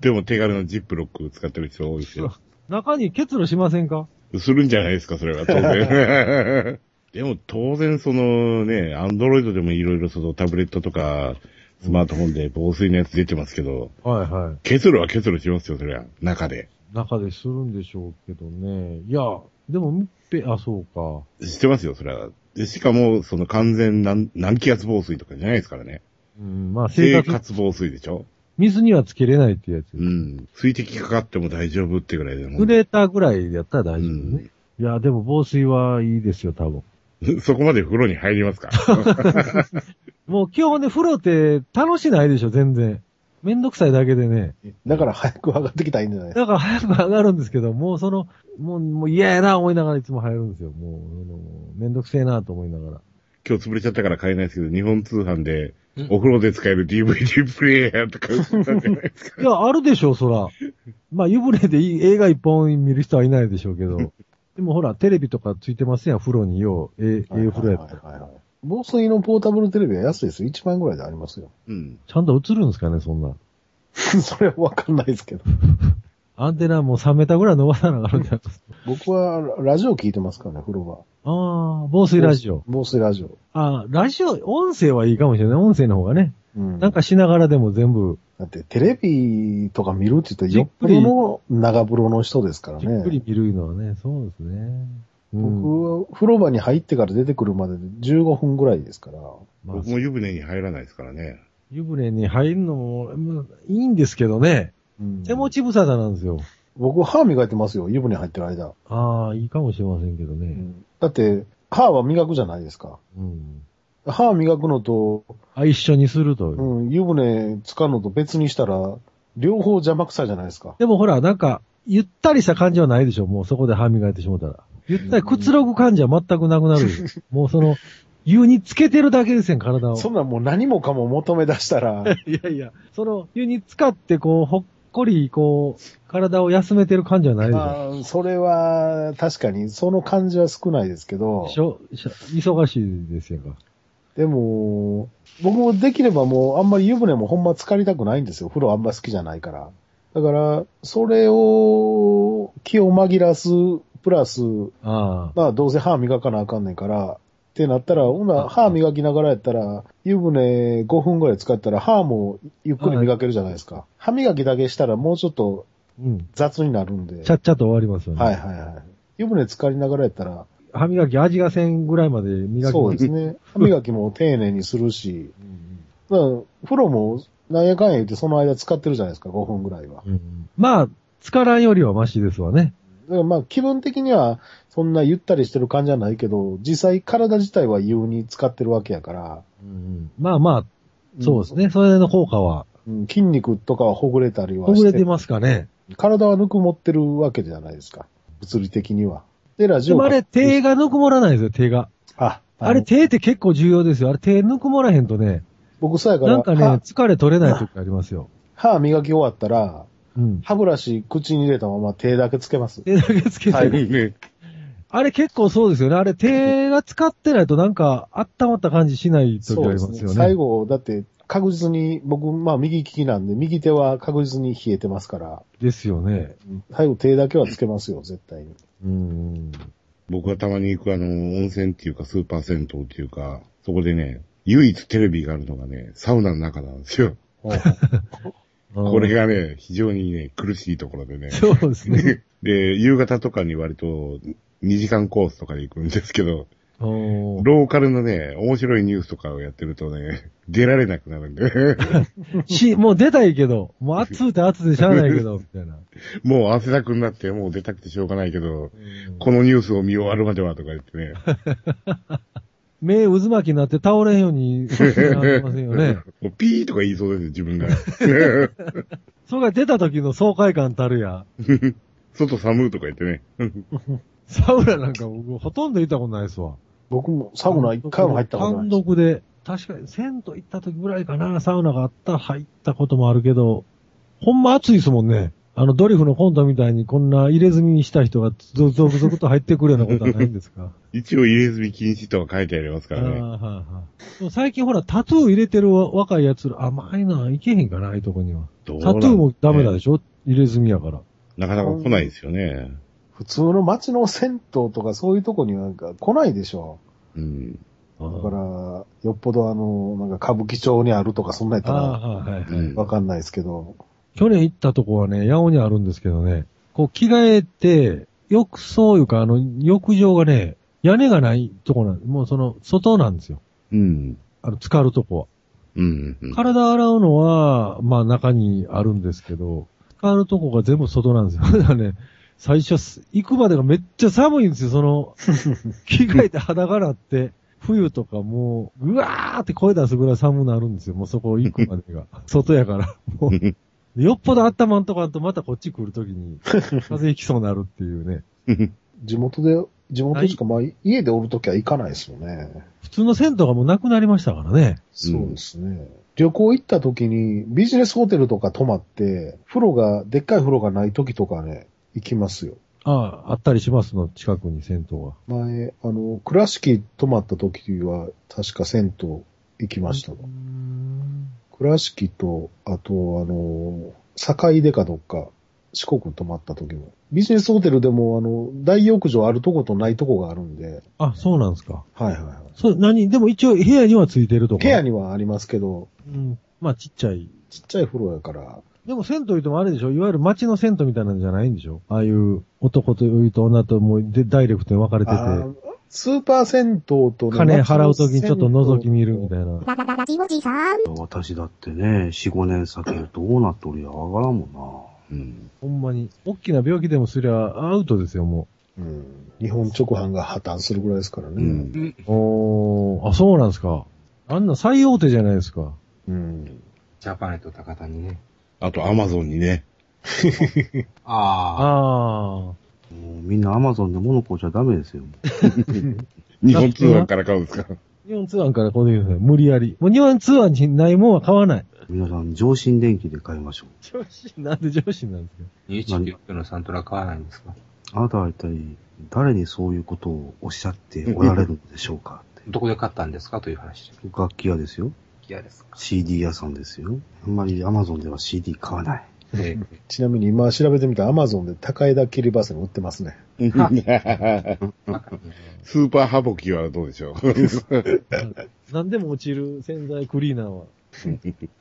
でも手軽なジップロック使ってる人多いですよ。中に結露しませんか？するんじゃないですか、それは当然。でも当然そのね、アンドロイドでもいろいろそのタブレットとか、スマートフォンで防水のやつ出てますけど、はいはい。結露は結露しますよ、それは。中で。中でするんでしょうけどね。いや、でも密閉、あ、そうか。知ってますよ、それは。でしかも、その完全何、何気圧防水とかじゃないですからね。うん、まあ生生活、活防水でしょ？水にはつけれないっていうやつ。うん。水滴かかっても大丈夫ってぐらいでも濡れたぐらいやったら大う丈夫ね。ん。いや、でも防水はいいですよ、多分。そこまで風呂に入りますか？もう基本ね、風呂って楽しないでしょ、全然。めんどくさいだけでね。だから早く上がってきたらいいんじゃない？だから早く上がるんですけど、もうその、もう、もう嫌やな思いながらいつも入るんですよ。もう、あのめんどくせえなと思いながら。今日潰れちゃったから買えないですけど、日本通販でうんお風呂で使える DVD プレイヤーとか売ってたんじゃないですか。いや、あるでしょ、そら。まあ、湯船でいい映画一本見る人はいないでしょうけど。でもほら、テレビとかついてますやん、風呂によう。ええ、ええ風呂やったら。防水のポータブルテレビは安いですよ。1万円ぐらいでありますよ。うん。ちゃんと映るんですかね、そんな。それはわかんないですけど。アンテナもう3メーターぐらい伸ばさなあかんじゃないですか。僕はラジオ聞いてますからね、風呂は。ああ、防水ラジオ。防水ラジオ。ああ、ラジオ、音声はいいかもしれない。音声の方がね。うん。なんかしながらでも全部、だってテレビとか見るって言ったらよっぽじっくりどの長風呂の人ですからじっくりね。見るのはね、そうですね。うん、僕は風呂場に入ってから出てくるまでで15分ぐらいですから。まあ僕、も湯船に入らないですからね。湯船に入るのも、まあいいんですけどね。うん手持ち無沙汰なんですよ。僕歯磨いてますよ、湯船入ってる間。ああ、いいかもしれませんけどね。うんだって、歯は磨くじゃないですか。うん。歯磨くのと、あ、一緒にすると。うん、湯船使うのと別にしたら、両方邪魔くさいじゃないですか。でもほら、なんか、ゆったりした感じはないでしょ。もうそこで歯磨いてしもうたら。ゆったりくつろぐ感じは全くなくなる。もうその、湯につけてるだけですよ、体を。そんなんもう何もかも求め出したら、いやいや、その、湯に使ってこう、ほっこり、こう、体を休めてる感じはないでしょ。あーそれは確かにその感じは少ないですけど、しょしょ忙しいですよ。でも、僕もできればもうあんまり湯船もほんま浸かりたくないんですよ。風呂あんま好きじゃないから。だから、それを気を紛らわす、プラス。まあどうせ歯磨かなあかんねんから、ってなったら、ほんなら歯磨きながらやったら、湯船5分ぐらい使ったら歯もゆっくり磨けるじゃないですか。歯磨きだけしたらもうちょっとうん。雑になるんで。ちゃっちゃと終わりますよね。はいはいはい。湯船浸かりながらやったら、歯磨き味がせんぐらいまで磨きそうですね。歯磨きも丁寧にするし、だから風呂もなんやかんや言ってその間使ってるじゃないですか、5分ぐらいは。うんまあ、疲らんよりはマシですわね。まあ気分的にはそんなゆったりしてる感じはないけど、実際体自体は湯に使ってるわけやから、まあまあ、そうですね。それの効果は、うん筋肉とかはほぐれたりはほぐして、れてますかね。体はぬくもってるわけじゃないですか。物理的には。で、ラジオでもあれ、手がぬくもらないですよ、手が。あ、あれ、手って結構重要ですよ。あれ、手ぬくもらへんとね、僕そうやから、なんかね、歯疲れ取れない時ありますよ。歯磨き終わったら、うん。歯ブラシ口に入れたまま手だけつけます。手だけつけて、はいね。あれ結構そうですよね。あれ、手が使ってないとなんか、温まった感じしない時ありますよね。最後、だって確実に、僕、まあ右利きなんで、右手は確実に冷えてますから、ですよね。最後手だけはつけますよ、絶対に。うん。僕はたまに行くあの、温泉っていうかスーパー銭湯っていうか、そこでね、唯一テレビがあるのがね、サウナの中なんですよ。これがね、非常にね、苦しいところでね。そうですね。で、夕方とかに割と2時間コースとかで行くんですけど、ローカルのね、面白いニュースとかをやってるとね、出られなくなるんで、し、もう出たいけど、もう暑うて暑うてしゃあないけど、みたいな。もう汗だくになって、もう出たくてしょうがないけど、このニュースを見終わるまではとか言ってね。目渦巻きになって倒れんように、なりませんよね。もうピーとか言いそうですよ、自分が。それが出た時の爽快感たるや。外寒いとか言ってね。サウナなんか僕ほとんど行ったことないですわ。僕もサウナ一回も入ったことない単。独で、確かに銭湯行った時ぐらいかな、サウナがあったら入ったこともあるけど、ほんま暑いですもんね。あのドリフのコントみたいにこんな入れ墨した人が続々々と入ってくるようなことはないんですか？一応入れ墨禁止とか書いてありますかああらね。はいは最近ほらタトゥー入れてる若い奴ら、甘いな、いけへんかな、ああいうとこには。タトゥーもダメだでしょ？入れ墨やから。なかなか来ないですよね。普通の街の銭湯とかそういうとこになんか来ないでしょ。うん。だから、よっぽどあの、なんか歌舞伎町にあるとかそんなんやったああ、らわかんないですけど。去年行ったとこはね、八尾にあるんですけどね、こう着替えて、浴槽いうか、あの、浴場がね、屋根がないとこなんもうその、外なんですよ。うん。あの、浸かるとこは。うん。うん体洗うのは、まあ中にあるんですけど、浸かるとこが全部外なんですよ。だからね、最初す、行くまでがめっちゃ寒いんですよ、その、着替えて裸なって、冬とかもう、うわーって声出すぐらい寒くなるんですよ、もうそこ行くまでが。外やから。もうよっぽど温まんとかんとまたこっち来るときに、風邪ひきそうになるっていうね。地元で、地元しか、まあ、家でおるときは行かないですよね。普通の銭湯がもうなくなりましたからね。そうですね。旅行行った時にビジネスホテルとか泊まって、風呂が、でっかい風呂がない時とかね、行きますよ。ああ、あったりしますの、近くに銭湯が。前、あの、倉敷泊まった時は、確か銭湯行きましたわ。倉敷と、あと、あの、境出かどっか、四国泊まった時も。ビジネスホテルでも、あの、大浴場あるとことないとこがあるんで、あ、そうなんですか。はいはいはい。そう、何でも一応部屋にはついてるとか。部屋にはありますけど、うん。まあちっちゃい。ちっちゃい風呂やから、でも銭湯言ってもあれでしょいわゆる街の銭湯みたいなんじゃないんでしょああいう男というと女ともうでダイレクトに分かれてて、スーパー銭湯とね、金払うときにちょっと覗き見るみたいな。ララララジオジさん。私だってね、4、5年先どうなっとるやわからんもんな。うん。ほんまに。大きな病気でもすりゃアウトですよ、もうん。日本直販が破綻するぐらいですからね。うん。う。おー、あ、そうなんですか。あんな最大手じゃないですか。うん。ジャパネット高田にね。あと、アマゾンにね。ああ。あもうみんなアマゾンで物買うちゃダメですよ。日本通販から買うんですか？あ。日本通販からこういうの無理やり。もう日本通販にないもんは買わない。皆さん、上新電気で買いましょう。上司、なんで上司なんですか2199のサントラ買わないんですか？あなたは一体、誰にそういうことをおっしゃっておられるのでしょうか？って。どこで買ったんですか？という話。楽器屋ですよ。嫌ですか？CD 屋さんですよ。あんまりアマゾンでは CD 買わない。え ちなみに今調べてみたら Amazon で高枝切りバスに売ってますね。え スーパーハボキはどうでしょう？何でも落ちる洗剤クリーナーは。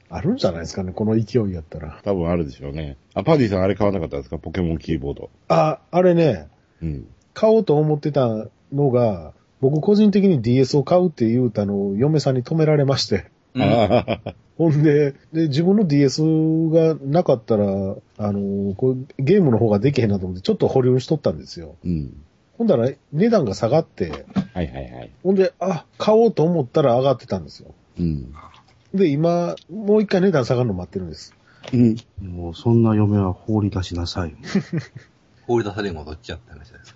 あるんじゃないですかね、この勢いやったら。多分あるでしょうね。あ、パディさんあれ買わなかったですか？ポケモンキーボード。あ、あれね、うん。買おうと思ってたのが、僕個人的に DS を買うって言うたのを嫁さんに止められまして。ほんで、で、自分の DS がなかったら、あの、こうゲームの方ができへんなと思って、ちょっと保留しとったんですよ。うん。ほんだら、値段が下がって、はいはいはい。ほんで、あ、買おうと思ったら上がってたんですよ。うん。で、今、もう一回値段下がるの待ってるんです。うん。もう、そんな嫁は放り出しなさい。放り出されん戻っちゃった話です。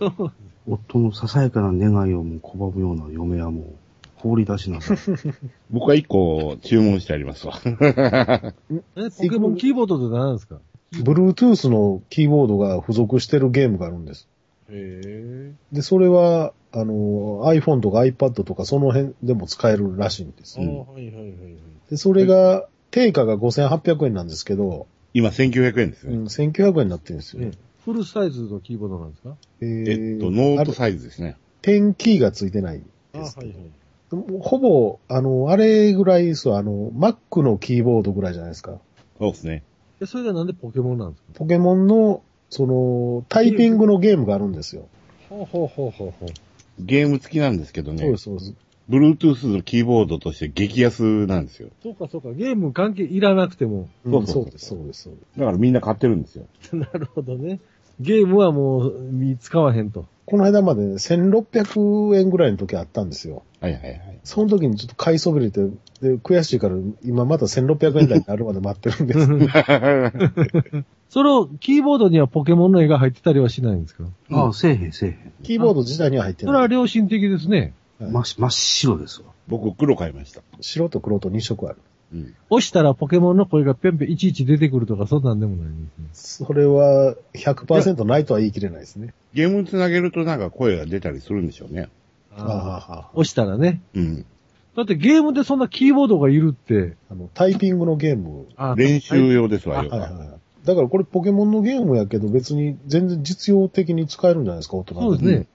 夫のささやかな願いをもう拒むような嫁はもう、放り出しなさい。僕は一個注文してありますわ。え、ポケモンキーボードって何なんですか？Bluetooth のキーボードが付属してるゲームがあるんです。へで、それは、あの、iPhone とか iPad とかその辺でも使えるらしいんですえ。あよ。あ、はいはいはいはい。で、それが、定価が5800円なんですけど、今1900円ですね。うん、1900円になってるんですよ。ねフルサイズのキーボードなんですか？ええっと、ノートサイズですね。ペンキーがついてないです。はいはい。ほぼ、あの、あれぐらいですわ、あの、Mac のキーボードぐらいじゃないですか。そうですね。え、それがなんでポケモンなんですか？ポケモンの、その、タイピングのゲームがあるんですよ。ほうほうほうほうほう。ゲーム付きなんですけどねそうです、、そうです。Bluetooth のキーボードとして激安なんですよ。そうかそうか、ゲーム関係いらなくても。うんそうそうそうです、そうです。そうですだからみんな買ってるんですよ。なるほどね。ゲームはもう、見使わへんと。この間までね1600円ぐらいの時あったんですよ。はいはいはい。その時にちょっと買いそびれて、で、悔しいから今また1600円台になるまで待ってるんです。その、キーボードにはポケモンの絵が入ってたりはしないんですか？ああ、せえへんせえへん。キーボード自体には入ってそれはない。良心的ですね。はい真っ真っ白ですわ。僕黒買いました。白と黒と2色ある。うん。押したらポケモンの声がぴょんぴょんいちいち出てくるとか、そんなんでもないんですね。それは100%ないとは言い切れないですね。ゲームつなげるとなんか声が出たりするんでしょうね。ああ押したらね。うん。だってゲームでそんなキーボードがいるって。あの、タイピングのゲーム。あ練習用ですわ、あよく。はいはいはい。だからこれポケモンのゲームやけど別に全然実用的に使えるんじゃないですか、大人そうですね。うん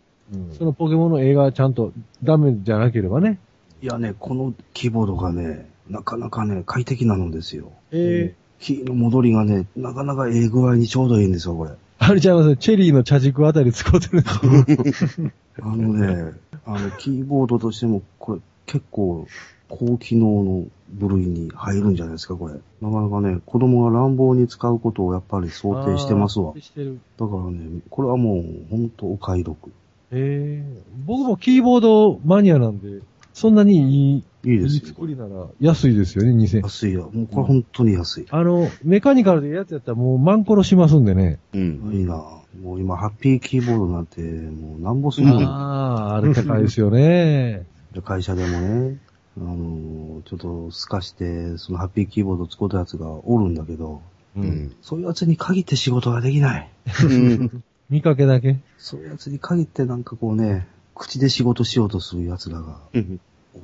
そのポケモンの映画ちゃんとダメじゃなければね。いやね、このキーボードがね、なかなかね、快適なのですよ。えキーの戻りがね、なかなかええ具合にちょうどいいんですよ、これ。あれちゃいます？ね。チェリーの茶軸あたり使ってる。あのね、あの、キーボードとしても、これ、結構、高機能の部類に入るんじゃないですか、これ。なかなかね、子供が乱暴に使うことをやっぱり想定してますわあ。ーしてる。だからね、これはもう、ほんとお買い得。ええ僕もキーボードマニアなんで、そんなにいい、いいですよ。作りなら安いですよね、2000。安いよ。もうこれ本当に安い。あの、メカニカルでやつやったらもうマンコロしますんでね。うん。いいなもう今、ハッピーキーボードなんて、もうなんぼするのよああ、あれ高いですよね。で会社でもね、あの、ちょっと透かして、そのハッピーキーボード使うたやつがおるんだけど、う。うんん。そういうやつに限って仕事ができない。う ん見かけだけ。そういうやつに限ってなんかこうね、口で仕事しようとする奴らが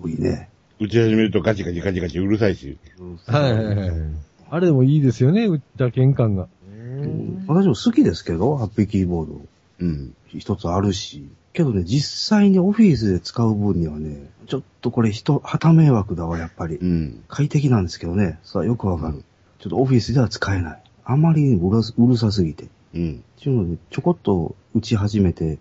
多いね。打ち始めるとガチガチガチガチうるさいし。はいはいはい。あれでもいいですよね、打鍵感が。うん私も好きですけど、ハッピーキーボード。うん。一つあるし。けどね、実際にオフィスで使う分にはね、ちょっとこれ人、旗迷惑だわ、やっぱり。うん。快適なんですけどね、さあよくわかる。ちょっとオフィスでは使えない。あまりにうるさうるさすぎて。うん。っていうので、ちょこっと打ち始めて、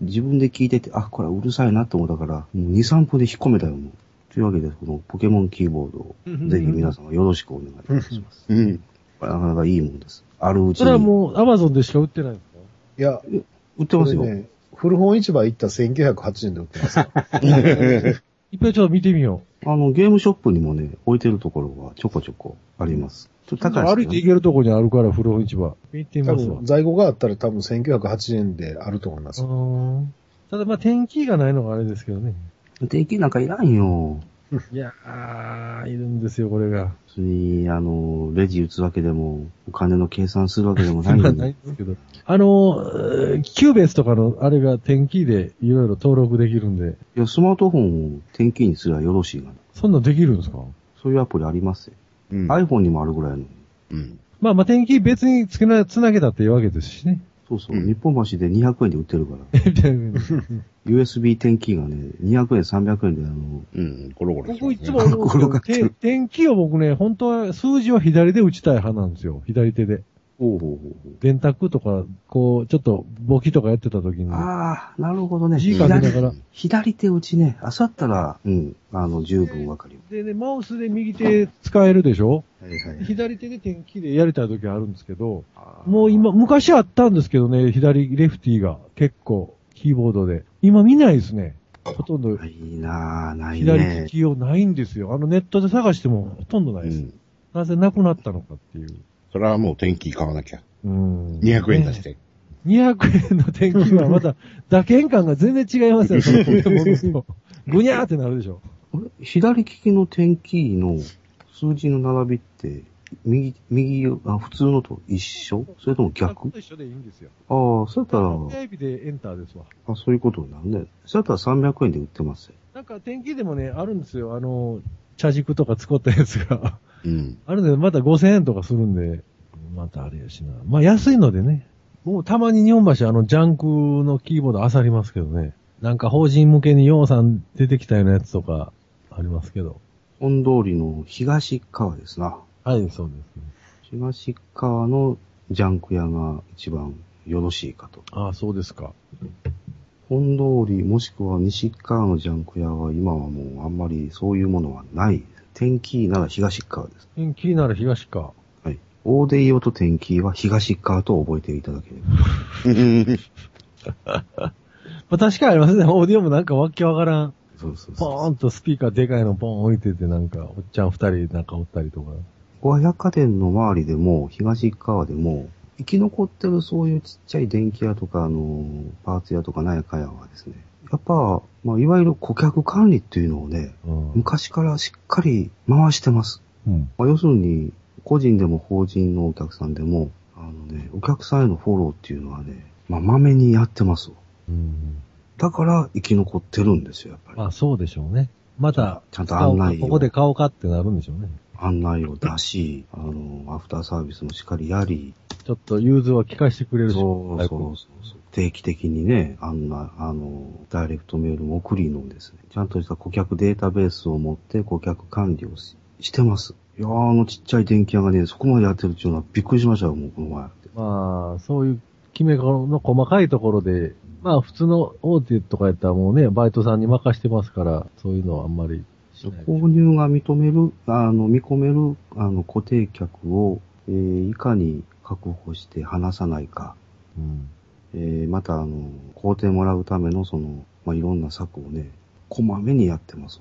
自分で聞いてて、あ、これうるさいなと思ったから、もう2、3分で引っ込めたよ、もう。というわけで、このポケモンキーボードを、ぜひ皆様よろしくお願いいたします。うん。なかなかいいもんです。あるうちそれはに。もうアマゾンでしか売ってないんですかいや、売ってますよ。古本市場行ったら1980円で売ってますよ。いっぱいちょっと見てみよあの、ゲームショップにもね、置いてるところがちょこちょこあります。ちょっう。と高いね歩いて行けるとこにあるから、古本市場。見てみ多ます。在庫があったら多分1980円であると思います。うんただまあ、天気がないのがあれですけどね。定期なんかいらんよ。いやー、いるんですよ、これが。別に、あの、レジ打つわけでも、お金の計算するわけでもないまあんで。ないんですけど。あの、えーキューベースとかの、あれが天気でいろいろ登録できるんで、いや、スマートフォンを天気にすればよろしいがな。そんなんできるんですか？そういうアプリありますよ。うん。iPhone にもあるぐらいの。うん。まあまあ、天気別につけな、つなげたっていいわけですしね。そうそう、うん日本橋で200円で売ってるから。USB 天気がね、200円、300円であの、うん。ゴロゴロ僕いつも思うんですけど、転がってるて天気を僕ね、本当は数字は左で打ちたい派なんですよ。左手で。ほうほうほう電卓とか、こう、ちょっと簿記とかやってた時にああ、なるほどね。字書きながら。左手打ちね。あさったら、うん、あの、十分わかるよ。でね、マウスで右手使えるでしょ？はいはい左手で天気でやりたい時あるんですけど、もう今、昔あったんですけどね、左レフティーが結構、キーボードで。今見ないですね。ほとんど、ないなぁ、ない左利ね。き用ないんですよ。あのネットで探してもほとんどないです。うん。なぜなくなったのかっていう。それはもう天気買わなきゃ。うん。200円出して。200円の天気はまた、打鍵感が全然違いますよ、その。ぐにゃーってなるでしょ。左利きの天気の数字の並びって、右、右、あ普通のと一緒？それとも逆？と一緒でいいんですよ。ああ、そうやったら、親指でエンターですわ。あ、そういうことなんね。そうやったら300円で売ってますよ。なんか天気でもね、あるんですよ。あの、茶軸とか使ったやつが。うん。あるんで、また5000円とかするんで、またあれやしな。まあ安いのでね。もうたまに日本橋あのジャンクのキーボード漁りますけどね。なんか法人向けに洋さん出てきたようなやつとかありますけど。本通りの東側ですな。はい、そうですね。東側のジャンク屋が一番よろしいかと。ああ、そうですか。本通りもしくは西側のジャンク屋は今はもうあんまりそういうものはない。天気なら東側です。天気なら東か。はい。大出用と天気は東側と覚えていただければ。まあ確かにありますね。オーディオもなんかわけわからん。そうそうそう。ポーンとスピーカーでかいのポーン置いててなんか、おっちゃん二人なんかおったりとか。ここは百貨店の周りでも、東側でも、生き残ってるそういうちっちゃい電気屋とか、あの、パーツ屋とかなんやかんやはですね、やっぱ、まあ、いわゆる顧客管理っていうのをね、うん。昔からしっかり回してます。うん。まあ、要するに、個人でも法人のお客さんでも、あのね、お客さんへのフォローっていうのはね、まあ、まめにやってます。うん。だから生き残ってるんですよ、やっぱり。まあそうでしょうね。また、ちゃんと案内をここで買おうかってなるんでしょうね。案内を出し、あの、アフターサービスもしっかりやり、ちょっと融通は聞かしてくれるし。そうそうそうそう。定期的にね、あんな、あの、ダイレクトメールも送りのですね、ちゃんとした顧客データベースを持って顧客管理をししてます。いやーあのちっちゃい電気屋がね、そこまでやってるっていうのはびっくりしましたよ、もうこの前。まあ、そういう決めの細かいところで、まあ普通の大手とかやったらもうね、バイトさんに任してますから、そういうのはあんまりしない。購入が認める、あの、見込める、あの、固定客を、えーいかに確保して離さないか、うん。えーまた、あの、買うてもらうための、その、まあ、いろんな策をね、こまめにやってます。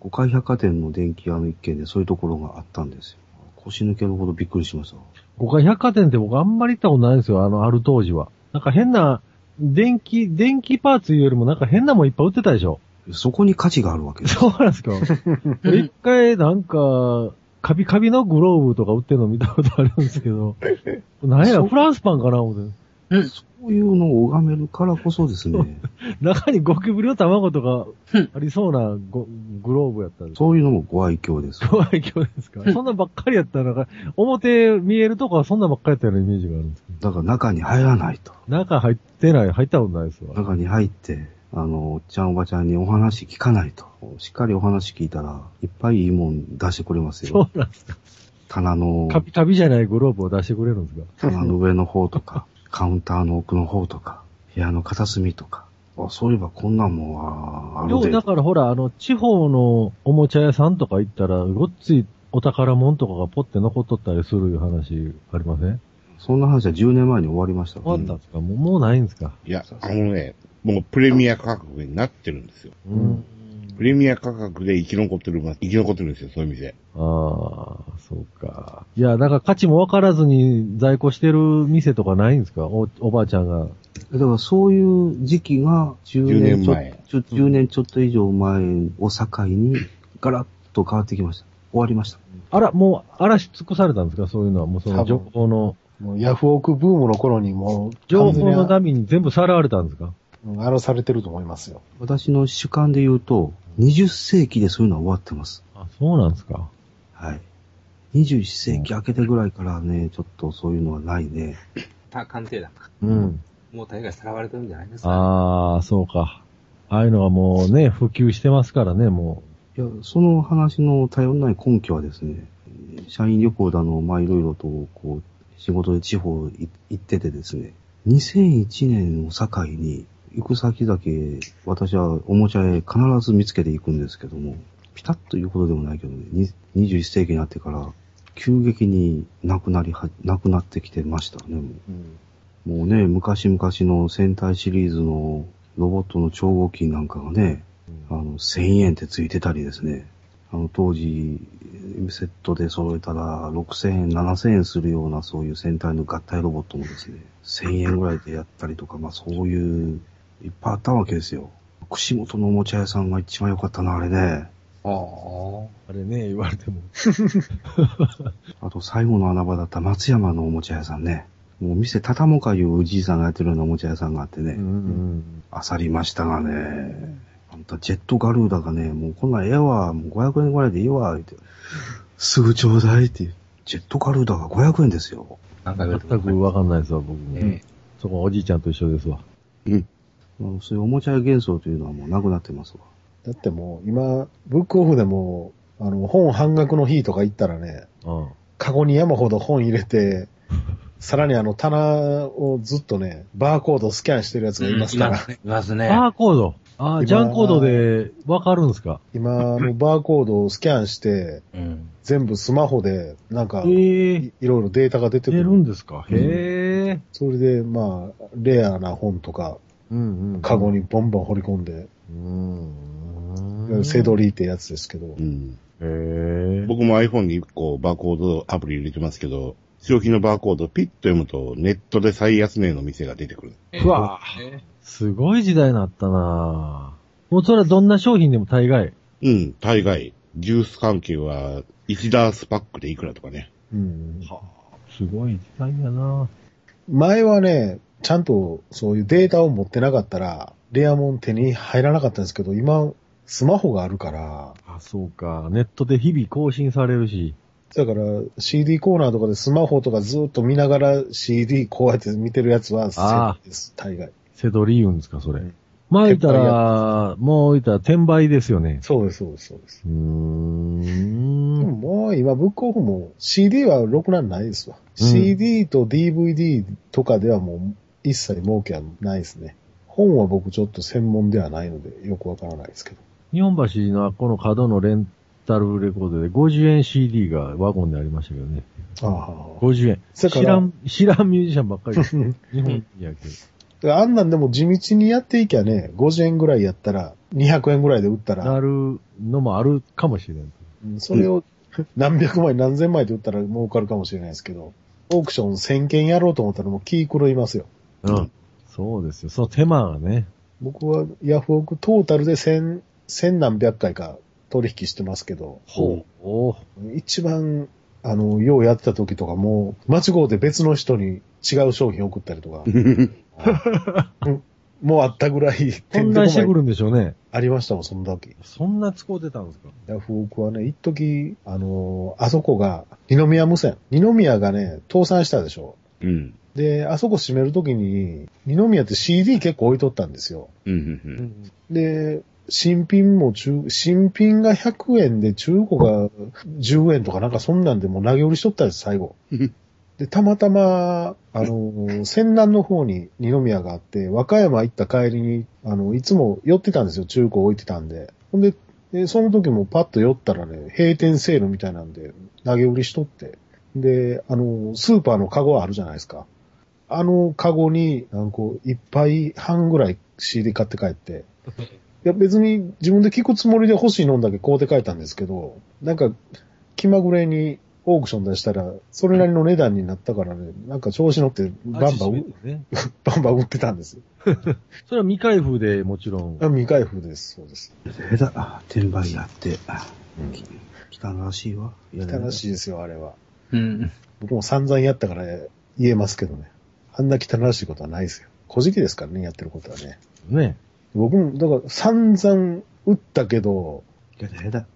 五海百貨店の電気屋の一軒でそういうところがあったんですよ。腰抜けるほどびっくりしました。五回百貨店って僕あんまり行ったことないんですよ、あの、ある当時は。なんか変な、電気、電気パーツよりもなんか変なもんいっぱい売ってたでしょ。そこに価値があるわけです。そうなんですか。一回なんか、カビカビのグローブとか売ってるの見たことあるんですけど、なんや、フランスパンかな思って。そういうのを拝めるからこそですね、中にゴキブリの卵とかありそうなゴグローブやったんです。そういうのもご愛嬌です。怖い今日ですか？そんなばっかりやったら、なんか、表見えるとこはそんなばっかりやったようなイメージがあるんです。だから中に入らないと。中入ってない、入ったことないですわ。中に入って、あの、おっちゃんおばちゃんにお話聞かないと。しっかりお話聞いたら、いっぱいいいもん出してくれますそよ。うなんですか。棚の、カビカビじゃないグローブを出してくれるんですか？棚の上の方とか、カウンターの奥の方とか、部屋の片隅とか。あそういえばこんなんもんはあるで。だからほら、あの、地方のおもちゃ屋さんとか行ったら、ごっついお宝物とかがポッて残っとったりするいう話ありません？そんな話は10年前に終わりました。終わったんですか、もうもうないんですか？いや、あのね、もうプレミア価格になってるんですよ。うん。プレミア価格で生き残ってる、生き残ってるんですよ、そういう店。ああ、そうか。いや、だから価値もわからずに在庫してる店とかないんですか？お、おばあちゃんが。だからそういう時期が10 10年ちょ年前ちょ10年ちょっと以上前を境にガラッと変わってきました。終わりました。あら、もう嵐尽くされたんですか？そういうのは。もうその情報の、ヤフオクブームの頃にもう、情報の波に全部さらわれたんですか？うん荒らされてると思いますよ。私の主観で言うと、20世紀でそういうのは終わってます。あ、そうなんですか。はい。21世紀明けてぐらいからね、ちょっとそういうのはないね。た鑑定だ。うん。もう大概さらわれてるんじゃないですか。ああ、そうか。ああいうのはもうね、普及してますからね、もいや、その話の頼んない根拠はですね、社員旅行だの、まあいろいろと、こう、仕事で地方い行っててですね、2001年を境に、行く先々、私はおもちゃへ必ず見つけていくんですけども、ピタッということでもないけどね、に21世紀になってから、急激になくなりは、なくなってきてましたね、もう。もうね、昔々の戦隊シリーズのロボットの超合金なんかがね、あの、1000円ってついてたりですね。あの、当時、セットで揃えたら6000円、7000円するようなそういう戦隊の合体ロボットもですね、1000円ぐらいでやったりとか、まあそういう、いっぱいあったわけですよ。串本のおもちゃ屋さんが一番良かったな、あれね。ああ。う。あれね、言われても。あと最後の穴場だった松山のおもちゃ屋さんね。もう店畳もかいうおじいさんがやってるようなおもちゃ屋さんがあってね。うんうん。あさりましたがね。あんたジェットガルーダがね、もうこんなんええわ、もう500円ぐらいでいいわ、言って。すぐちょうだいって。ジェットガルーダが500円ですよ。なんか全くわかんないですわ、僕も。えそこおじいちゃんと一緒ですわ。もうそういうおもちゃ屋幻想というのはもうなくなってますわ。だってもう今、ブックオフでも、あの、本半額の日とか行ったらね、うん。カゴに山ほど本入れて、さらにあの棚をずっとね、バーコードスキャンしてるやつがいますから、いますね。バーコード？ああ、今ジャンコードでわかるんですか？今、あのバーコードをスキャンして、うん。全部スマホで、なんか、ええいいろいろデータが出てく出るる。んですか？へえ。それで、まあ、レアな本とか、うんうん。カゴにボンボン掘り込んで、うん。セドリーってやつですけどう、ん。へえ。僕も iPhone に1個バーコードアプリ入れてますけど、商品のバーコードをピッと読むとネットで最安値の店が出てくる。うわすごい時代になったなもうそれはどんな商品でも大概。うん、大概。ジュース関係は1ダースパックでいくらとかね。うんすごい時代やな前はね、ちゃんとそういうデータを持ってなかったら、レアモン手に入らなかったんですけど、今、スマホがあるから、あ、そうか。ネットで日々更新されるし。だから CD コーナーとかでスマホとかずっと見ながら CD こうやって見てるやつはセあットです、大概。セドリ言うんですか、それ。うんまあ言ったら、もう言ったら転売ですよね。そうです、そうです、そうです。うーでん。ももう今、ブックオフも CD はろくなんないですわ。うん CD と DVD とかではもう一切儲けはないですね。本は僕ちょっと専門ではないのでよくわからないですけど。日本橋のこの角のレンタルレコードで50円 CD がワゴンでありましたけどね。ああ。50円。知らん、知らんミュージシャンばっかりです。日本やけど。あんなんでも地道にやっていきゃね、50円ぐらいやったら、200円ぐらいで売ったら、なるのもあるかもしれない。うんそれを何百枚何千枚で売ったら儲かるかもしれないですけど、オークション1000件やろうと思ったらもう気狂いますよ。うん。そうですよ。その手間がね。僕はヤフオクトータルで千、千何百回か取引してますけど、ほう。お一番、あの、ようやってた時とかもう、間違うて別の人に違う商品送ったりとか、うんもうあったぐらい、こんなんしてくるるんでしょうね。ありましたもん、その時。そんな使うてたんですか？ヤフオクはね、一時あのあそこが、二宮無線。二宮がね、倒産したでしょ。うん。で、あそこ閉めるときに、二宮って CD 結構置いとったんですよ。うん、うん、で、新品も中、新品が100円で中古が10円とかなんかそんなんでもう投げ売りしとったんです、最後。で、たまたま、あの、仙南の方に二宮があって、和歌山行った帰りに、あの、いつも寄ってたんですよ、中古置いてたんで。ほんで、でその時もパッと寄ったらね、閉店セールみたいなんで、投げ売りしとって。で、あの、スーパーのカゴあるじゃないですか。あのカゴに、なんかこう、一杯半ぐらい CD 買って帰って、いや別に自分で聞くつもりで欲しいのんだけ買うて帰ったんですけど、なんか気まぐれにオークション出したら、それなりの値段になったからね、なんか調子乗ってバンバン、ね。バンバン売ってたんですよ。それは未開封でもちろん。あ未開封です、そうです。やだ、あ転売やって。あき汚らしいわ。汚しいですよ、あれは。うん。僕も散々やったから言えますけどね。あんな汚らしいことはないですよ。小じきですからね、やってることはね。ね。僕も、だから散々打ったけど、やだやだ。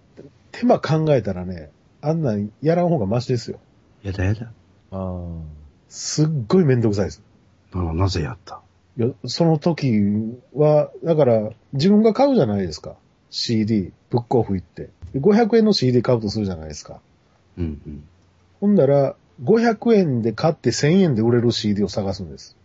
手間考えたらね、あんなんやらん方がマシですよ。やだやだ。あすっごいめんどくさいです。ななぜやった？いや、その時は、だから、自分が買うじゃないですか。CD、ブックオフ行って。で500円の CD 買うとするじゃないですか。うんうん。ほんだら、500円で買って1000円で売れる CD を探すんです。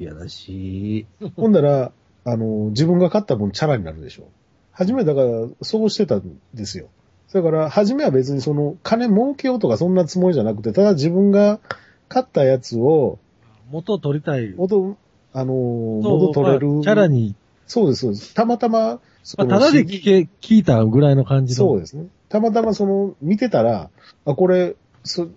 いやらしい。ほんだら、あの、自分が買った分チャラになるでしょ。初めだから、そうしてたんですよ。だから、初めは別にその、金儲けようとかそんなつもりじゃなくて、ただ自分が買ったやつを、あ。元を取りたい。元、あの、元取れる。まあチャラに、そうです、そうです。たまたま、そまあ、のただで聞け、聞いたぐらいの感じの。そうですね。たまたまその、見てたら、あ、これ、そ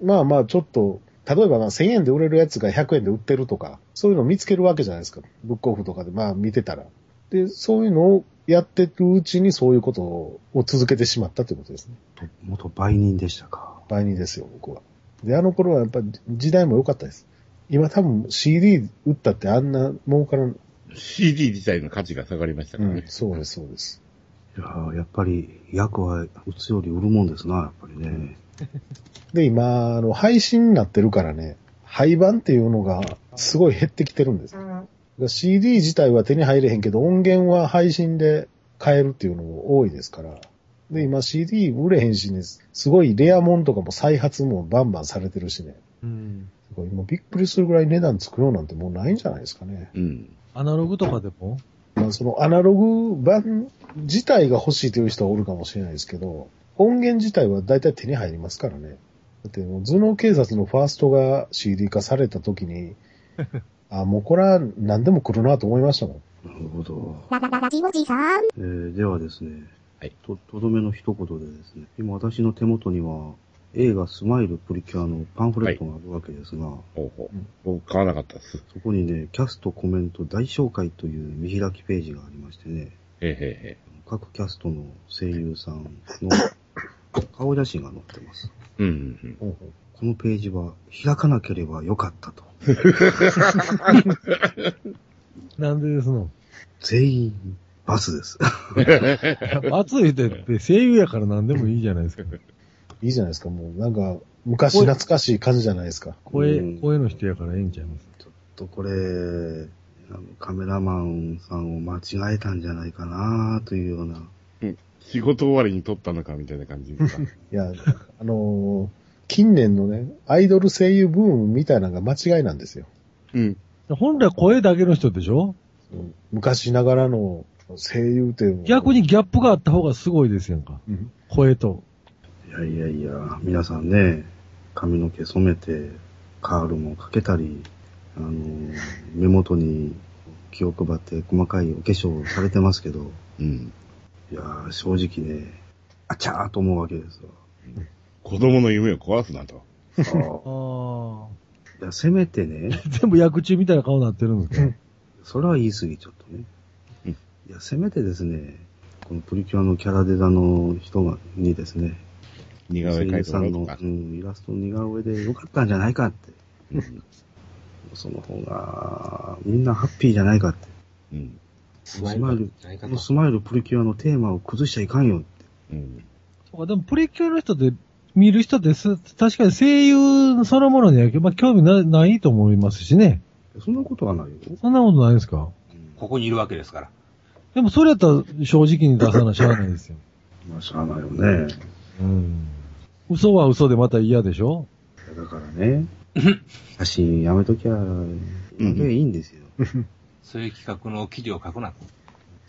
まあまあちょっと、例えばまあ1000円で売れるやつが100円で売ってるとか、そういうのを見つけるわけじゃないですか。ブックオフとかでまあ見てたら。で、そういうのをやってるうちにそういうことを続けてしまったということですね。と元売人でしたか。倍にですよ、僕は。で、あの頃はやっぱり時代も良かったです。今多分 CD 売ったってあんな儲からん。CD 自体の価値が下がりましたからね。うん、そうです、そうです。いやーやっぱり、役は打つより売るもんですな、やっぱりね。で、今、あの、配信になってるからね、廃盤っていうのがすごい減ってきてるんです。だから CD 自体は手に入れへんけど、音源は配信で買えるっていうのも多いですから、で、今 CD 売れへんしね、すごいレアもんとかも再発もバンバンされてるしね。うん。すごい今びっくりするぐらい値段つくようなんてもうないんじゃないですかね。うん。アナログとかでも？まあそのアナログ版自体が欲しいという人はおるかもしれないですけど、音源自体は大体手に入りますからね。だってもう頭脳警察のファーストが CD 化された時に、あ、もうこれは何でも来るなと思いましたもん。なるほど。ララララジオジさん。えーではですね、はいと、とどめの一言でですね、今私の手元には映画スマイルプリキュアのパンフレットがあるわけですが、ほうほううん。僕買わなかったです。そこにね、キャストコメント大紹介という見開きページがありましてね、へへへ。各キャストの声優さんの顔写真が載ってます。うんうんこのページは開かなければよかったと。なんでですの？全員バスです。熱 いってって声優やから何でもいいじゃないですか。いいじゃないですか。もうなんか、昔懐かしい感じじゃないですか。声うん、声の人やからええんちゃいます？ちょっとこれ、カメラマンさんを間違えたんじゃないかなというような。仕事終わりに撮ったのかみたいな感じですか？いや、あのー近年のね、アイドル声優ブームみたいなのが間違いなんですよ。うん。本来声だけの人でしょ？うん昔ながらの声優っていうのは逆にギャップがあった方がすごいですやんか。うん声と。いやいやいや、皆さんね、髪の毛染めて、カールもかけたり、あの、目元に気を配って細かいお化粧をされてますけど、うん。いやー正直ね、あちゃーと思うわけですわ。子供の夢を壊すなと。ああ。いや、せめてね、全部役中みたいな顔になってるんですか それは言い過ぎちょっとね。うんいや、せめてですね、このプリキュアのキャラデザの人が、にですね、似顔絵描いてもらうとかう。ん、イラストの似顔絵でよかったんじゃないかって。うんその方が、みんなハッピーじゃないかって。うん。スマイル、この。スマイルプリキュアのテーマを崩しちゃいかんよって。うん。そうかでもプリキュアの人で見る人です、確かに声優そのものには、まあ、興味なないと思いますしね。そんなことはないよ。そんなことないですか？ここにいるわけですから。でもそれやったら正直に出さなしゃあないですよ。まあ、しゃあないよね。うん。嘘は嘘でまた嫌でしょ？だからね、写真やめときゃ、いいんですよ。そういう企画の記事を書くなと。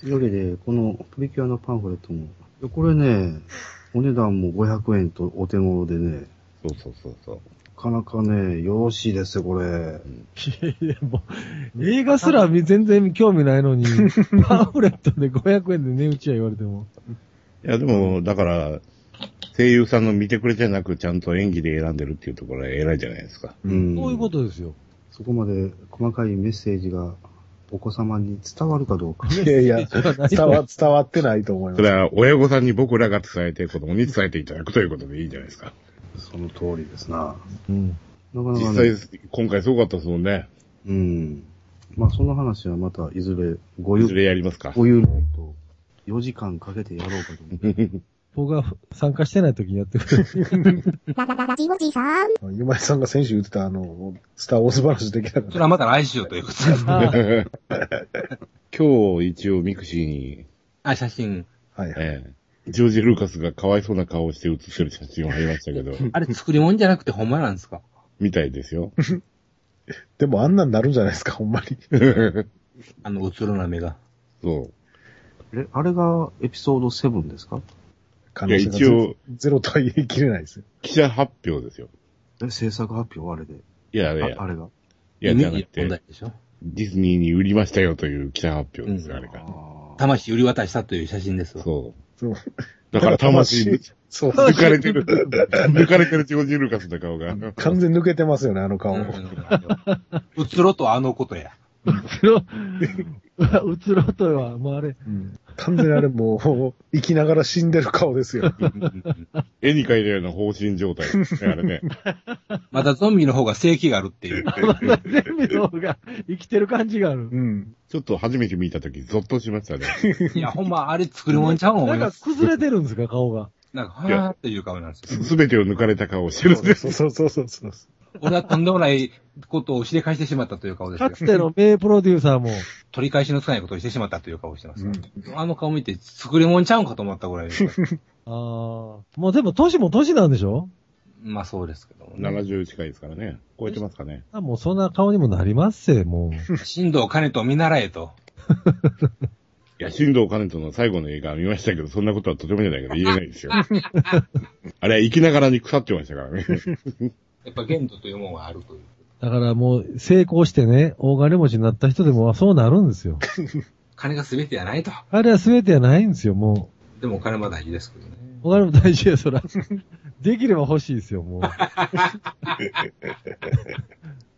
というわけで、このプリキュアのパンフレットも、これね、お値段も500円とお手頃でね、そうそうそうそう。なかなかね、よろしいですよ、これ。いやもう映画すら全然興味ないのに、パンフレットで500円で値打ちや言われても。いや、でも、だから、声優さんの見てくれじゃなく、ちゃんと演技で選んでるっていうところは偉いじゃないですか。うんそういうことですよ。そこまで細かいメッセージがお子様に伝わるかどうか。いやいや、伝わ、伝わってないと思います。それは、親御さんに僕らが伝えて、子供に伝えていただくということでいいんじゃないですか。その通りですな。うん。なかな実かね、際、今回すごかったですもんね。うん。まあ、その話はまたいずれごゆいずれやりますか。ごゆるりと4時間かけてやろうかと思う。僕が参加してない時にやってくれ。ララララジオジさん。ゆまりさんが先週言ってたあの、スターウォーズ話できなかった。それはまた来週ということで。今日一応ミクシーに、あ、写真。はいはい。ええジョージ・ルーカスがかわいそうな顔をして写ってる写真がありましたけど、あれ作り物じゃなくてほんまなんですか？みたいですよ。でもあんなんなるんじゃないですか、ほんまに。あの、うつろな目が。そえ、あれがエピソード7ですか？可いや能性がゼロ一応ゼロとは言い切れないですよ。う。記者発表ですよ。え、制作発表あれで。いやいや、ああれが。いや、じゃなくて問、題でしょディズニーに売りましたよという記者発表ですよ、うんあれが。あ魂売り渡したという写真ですわ。そそう。う。だから魂、そう。抜かれてる、抜かれてるジョージ・ルーカスの顔が。完全に抜けてますよね、あの顔。うつろとあのことや。うつろとは、もうあれ、うん完全にあれもう、生きながら死んでる顔ですよ。絵に描いたような放心状態ですね、あれね。まだゾンビの方が正気があるっていう。全部の方が生きてる感じがある。うん。ちょっと初めて見たとき、ゾッとしましたね。いや、ほんま、あれ作り物ちゃうもんなんか。崩れてるんですか、顔が。なんか、はーっていう顔なんですよ。すべてを抜かれた顔をしてるんです。そうそうそうそうそう。俺はとんでもないことをしでかしてしまったという顔ですよかつての名プロデューサーも、取り返しのつかないことをしてしまったという顔をしてます。うんあの顔見て作り物ちゃうんかと思ったぐらい。ああ、もうでも年も年なんでしょ？まあそうですけどもね。70近いですからね。超えてますかね。あもうそんな顔にもなりますせ、もう。新藤兼人を見習えと。いや、新藤兼人の最後の映画見ましたけど、そんなことはとてもじゃないけど言えないですよ。あれは生きながらに腐ってましたからね。やっぱ限度というものがあるという。だからもう成功してね、大金持ちになった人でもそうなるんですよ。金が全てやないと。あれは全てはないんですよ、もでもお金も大事ですけどね。う。お金も大事や、そら。できれば欲しいですよ、もう。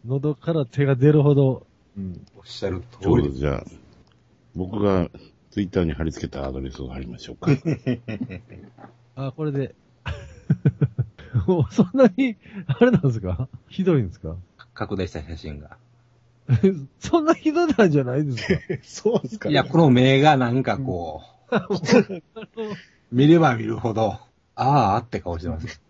喉から手が出るほど。うん。おっしゃるちょう通りです。どじゃあ、僕がツイッターに貼り付けたアドレスを貼りましょうか。あ、これで。も うそんなに、あれなんですか？ひどいんですか？拡大した写真が。そんなひどいなんじゃないですか そうですか、ね。いや、この目がなんかこう、見れば見るほど、ああって顔してます。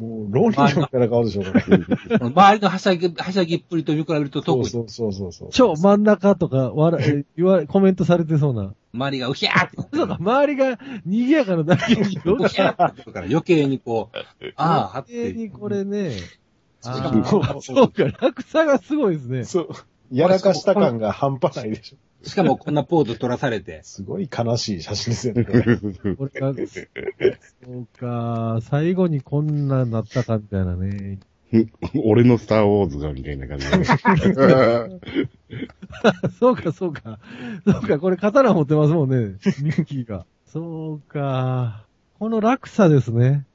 もう、浪人みたいな顔でしょ、これ。周りのはしゃぎ、はしゃぎっぷりと見比べると特に、そうそうそうそう。超真ん中とか、わら、え言わ、コメントされてそうな。周りがウヒャーってそうか、周りが賑やかなだけに、ウヒャーってから余計にこう、ああっ余計て。にこれね、あそうか、落差がすごいですね。そう。やらかした感が半端ないでしょ。しかもこんなポーズ取らされて、すごい悲しい写真ですよね、これ。これが、そうか、最後にこんななったかみたいなね。俺のスターウォーズがみたいな感じで。そうか、そうか。そうか、これ刀持ってますもんね、ミッキーが。そうか。この落差ですね。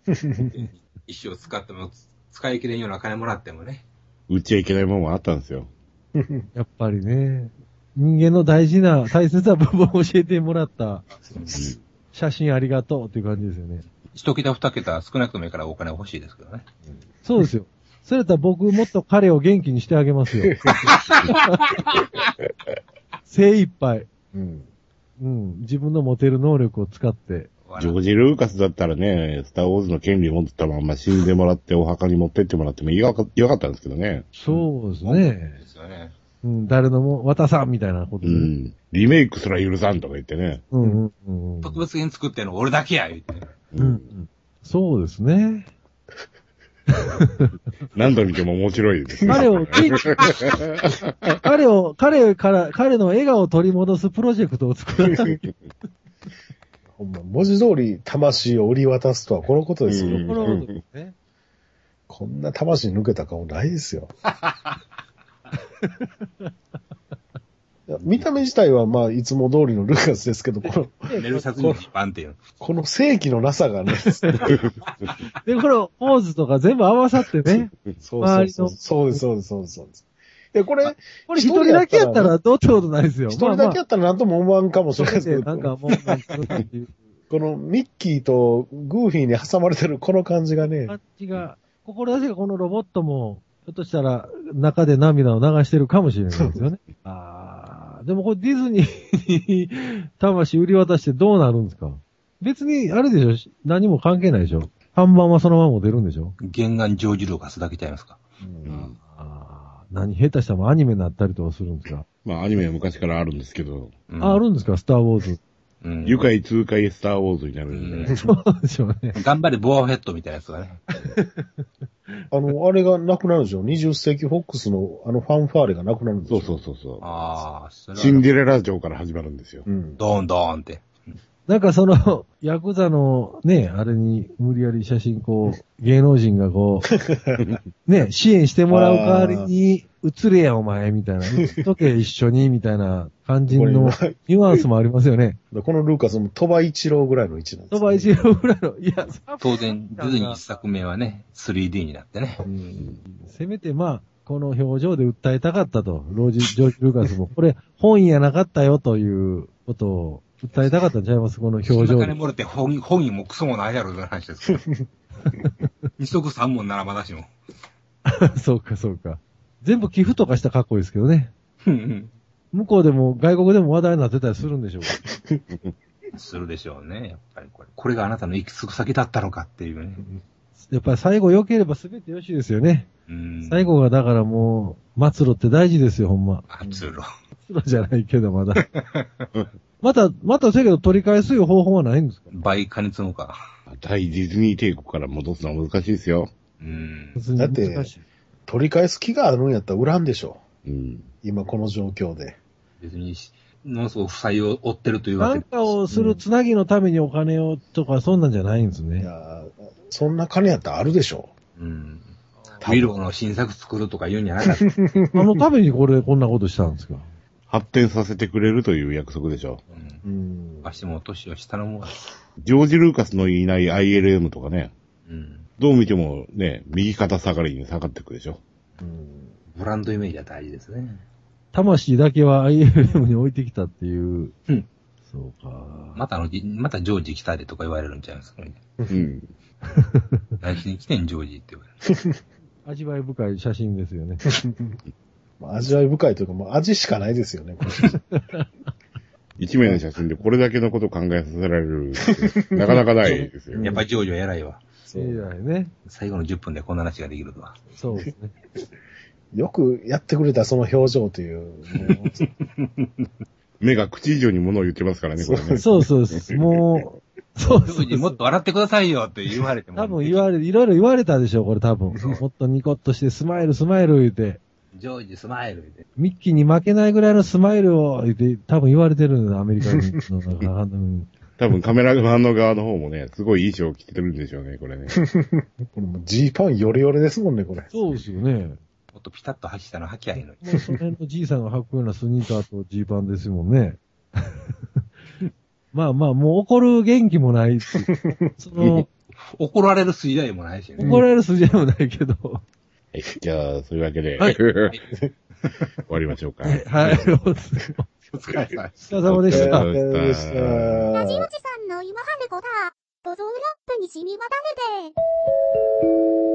一生使っても使い切れんような金もらってもね。売っちゃいけないもんもあったんですよ。やっぱりね。人間の大事な、大切な部分を教えてもらった写真ありがとうっていう感じですよね。一桁二桁少なくともいいからお金欲しいですけどね。そうですよ。それやったら僕もっと彼を元気にしてあげますよ。精一杯。うん。うん。自分の持てる能力を使って。ジョージ・ルーカスだったらね、スターウォーズの権利持ってたまんま死んでもらってお墓に持ってってもらってもよかよかったんですけどね。そうですね。ですよね。うん、誰のも渡さんみたいなことで。うん。リメイクすら許さんとか言ってね。うんうんうんうん。特別編作ってんの俺だけや、言って。うんうん。そうですね。何度見ても面白いですね。彼を、彼を、彼から、彼の笑顔を取り戻すプロジェクトを作らない。ほんま、文字通り魂を売り渡すとはこのことですよ。うんこのことですね。こんな魂抜けた顔ないですよ。見た目自体はまあ、いつも通りのルーカスですけど、この、メルサツに一般っていう。この正規のなさがね、で、このポーズとか全部合わさってね。そうそうそう。そうです、そうです、そうです、そうでこれ、これ一人だけやったらどうってことないですよ。一人だけやったら何とも思わんかもしれないですけど、なんかもう、なんかっていうこのミッキーとグーフィーに挟まれてるこの感じがね、感じが、志がこのロボットも、ひょっとしたら中で涙を流してるかもしれないですよね。ああ、でもこれディズニーに 魂売り渡してどうなるんですか？別に、あれでしょ？何も関係ないでしょ？看板はそのまま出るんでしょ？原案ジョージ・ルーカスだけちゃいますか？うん。ああ、何下手したらもうアニメになったりとかするんですか、まあアニメは昔からあるんですけど、うんあ、あるんですか？スターウォーズ。うん愉快痛快スターウォーズになるんで、うんそうでしょうね。頑張れ、ボアフェットみたいなやつがね。あの、あれがなくなるんですよ。20世紀フォックスのあのファンファーレがなくなるんですよ。そうそうそうそう。ああ、シンデレラ城から始まるんですよ。うん。ドーンドーンって。なんかその、ヤクザのね、あれに無理やり写真こう、芸能人がこう、ね、支援してもらう代わりに、映れやお前、みたいな。映っとけ一緒に、みたいな感じの今ニュアンスもありますよね。このルーカスも鳥羽一郎ぐらいの位置なんですよ、そば一郎ぐらいの、いや、当然、ディズニー一作目はね、3D になってね。うん。せめてまあ、この表情で訴えたかったと。ロージ、ジョージ・ルーカスも、これ本意やなかったよということを訴えたかったんちゃいます？この表情でそんな金。もらって本本人もクソもないやろ、という話ですから。二足三本ならまだしも。そうか、そうか。全部寄付とかしたらかっこいいですけどね。うん向こうでも外国でも話題になってたりするんでしょうか。するでしょうね、やっぱりこれ。これがあなたの行き着く先だったのかっていうね。やっぱり最後良ければ全て良しですよね。うん。最後がだからもう、末路って大事ですよ、ほんま。発露。末路じゃないけど、まだ。また、またせやけど取り返すいう方法はないんですか？倍加熱のか。大ディズニー帝国から戻すのは難しいですよ。うん。だって難しい取り返す気があるんやったら売らんでしょ。うん。今この状況で。別に、ものすごく負債を負ってるというわなんけで。かをするつなぎのためにお金をとか、そんなんじゃないんですいね。やそんな金やったらあるでしょ。うん。ウィローの新作作るとか言うんじゃなかった。あのためにこれ、こんなことしたんですか？発展させてくれるという約束でしょ。うん。うん。わしも年を下のもん。ジョージ・ルーカスのいない ILM とかね、うん。どう見てもね、右肩下がりに下がっていくでしょ。うんブランドイメージは大事ですね。魂だけは ILM に置いてきたっていう。うんそうか。またあの、またジョージ来たでとか言われるんちゃいますかね。うん。何しに来てんジョージって言われる。味わい深い写真ですよね。まあ味わい深いというか、もう味しかないですよね。これ 一名の写真でこれだけのことを考えさせられる なかなかないですよ。やっぱりジョージは偉いわ。そういいね。最後の10分でこんな話ができるとは。そうですね。よくやってくれたその表情という。も 目が口以上に物を言ってますからね、これね。そうそうです。もう、そうそうジョージもっと笑ってくださいよって言われても。多分言われ、いろいろ言われたでしょう、これ多分。もっとニコッとしてスマイルスマイル言うて、ジョージスマイルで。ミッキーに負けないぐらいのスマイルを言って、多分言われてるんだ、アメリカ人の 多分カメラマンの側の方もね、すごいいい衣装を着てるんでしょうね、これね。う これもうジーパンヨレヨレですもんね、これ。そうですよね。もっとピタッと履きたの履きゃいいのに。その辺のじいさんが履くようなスニーカーとジーパンですもんね。まあまあ、もう怒る元気もないし、その、怒られる筋合いもないしね。怒られる筋合いもないけど、はい。じゃあ、そういうわけで、はい 終わりましょうか。はい、お疲れお疲れ様でした。お疲れ様でしたラジオジさんの今はねこだ。ボゾンラップに染み渡るで。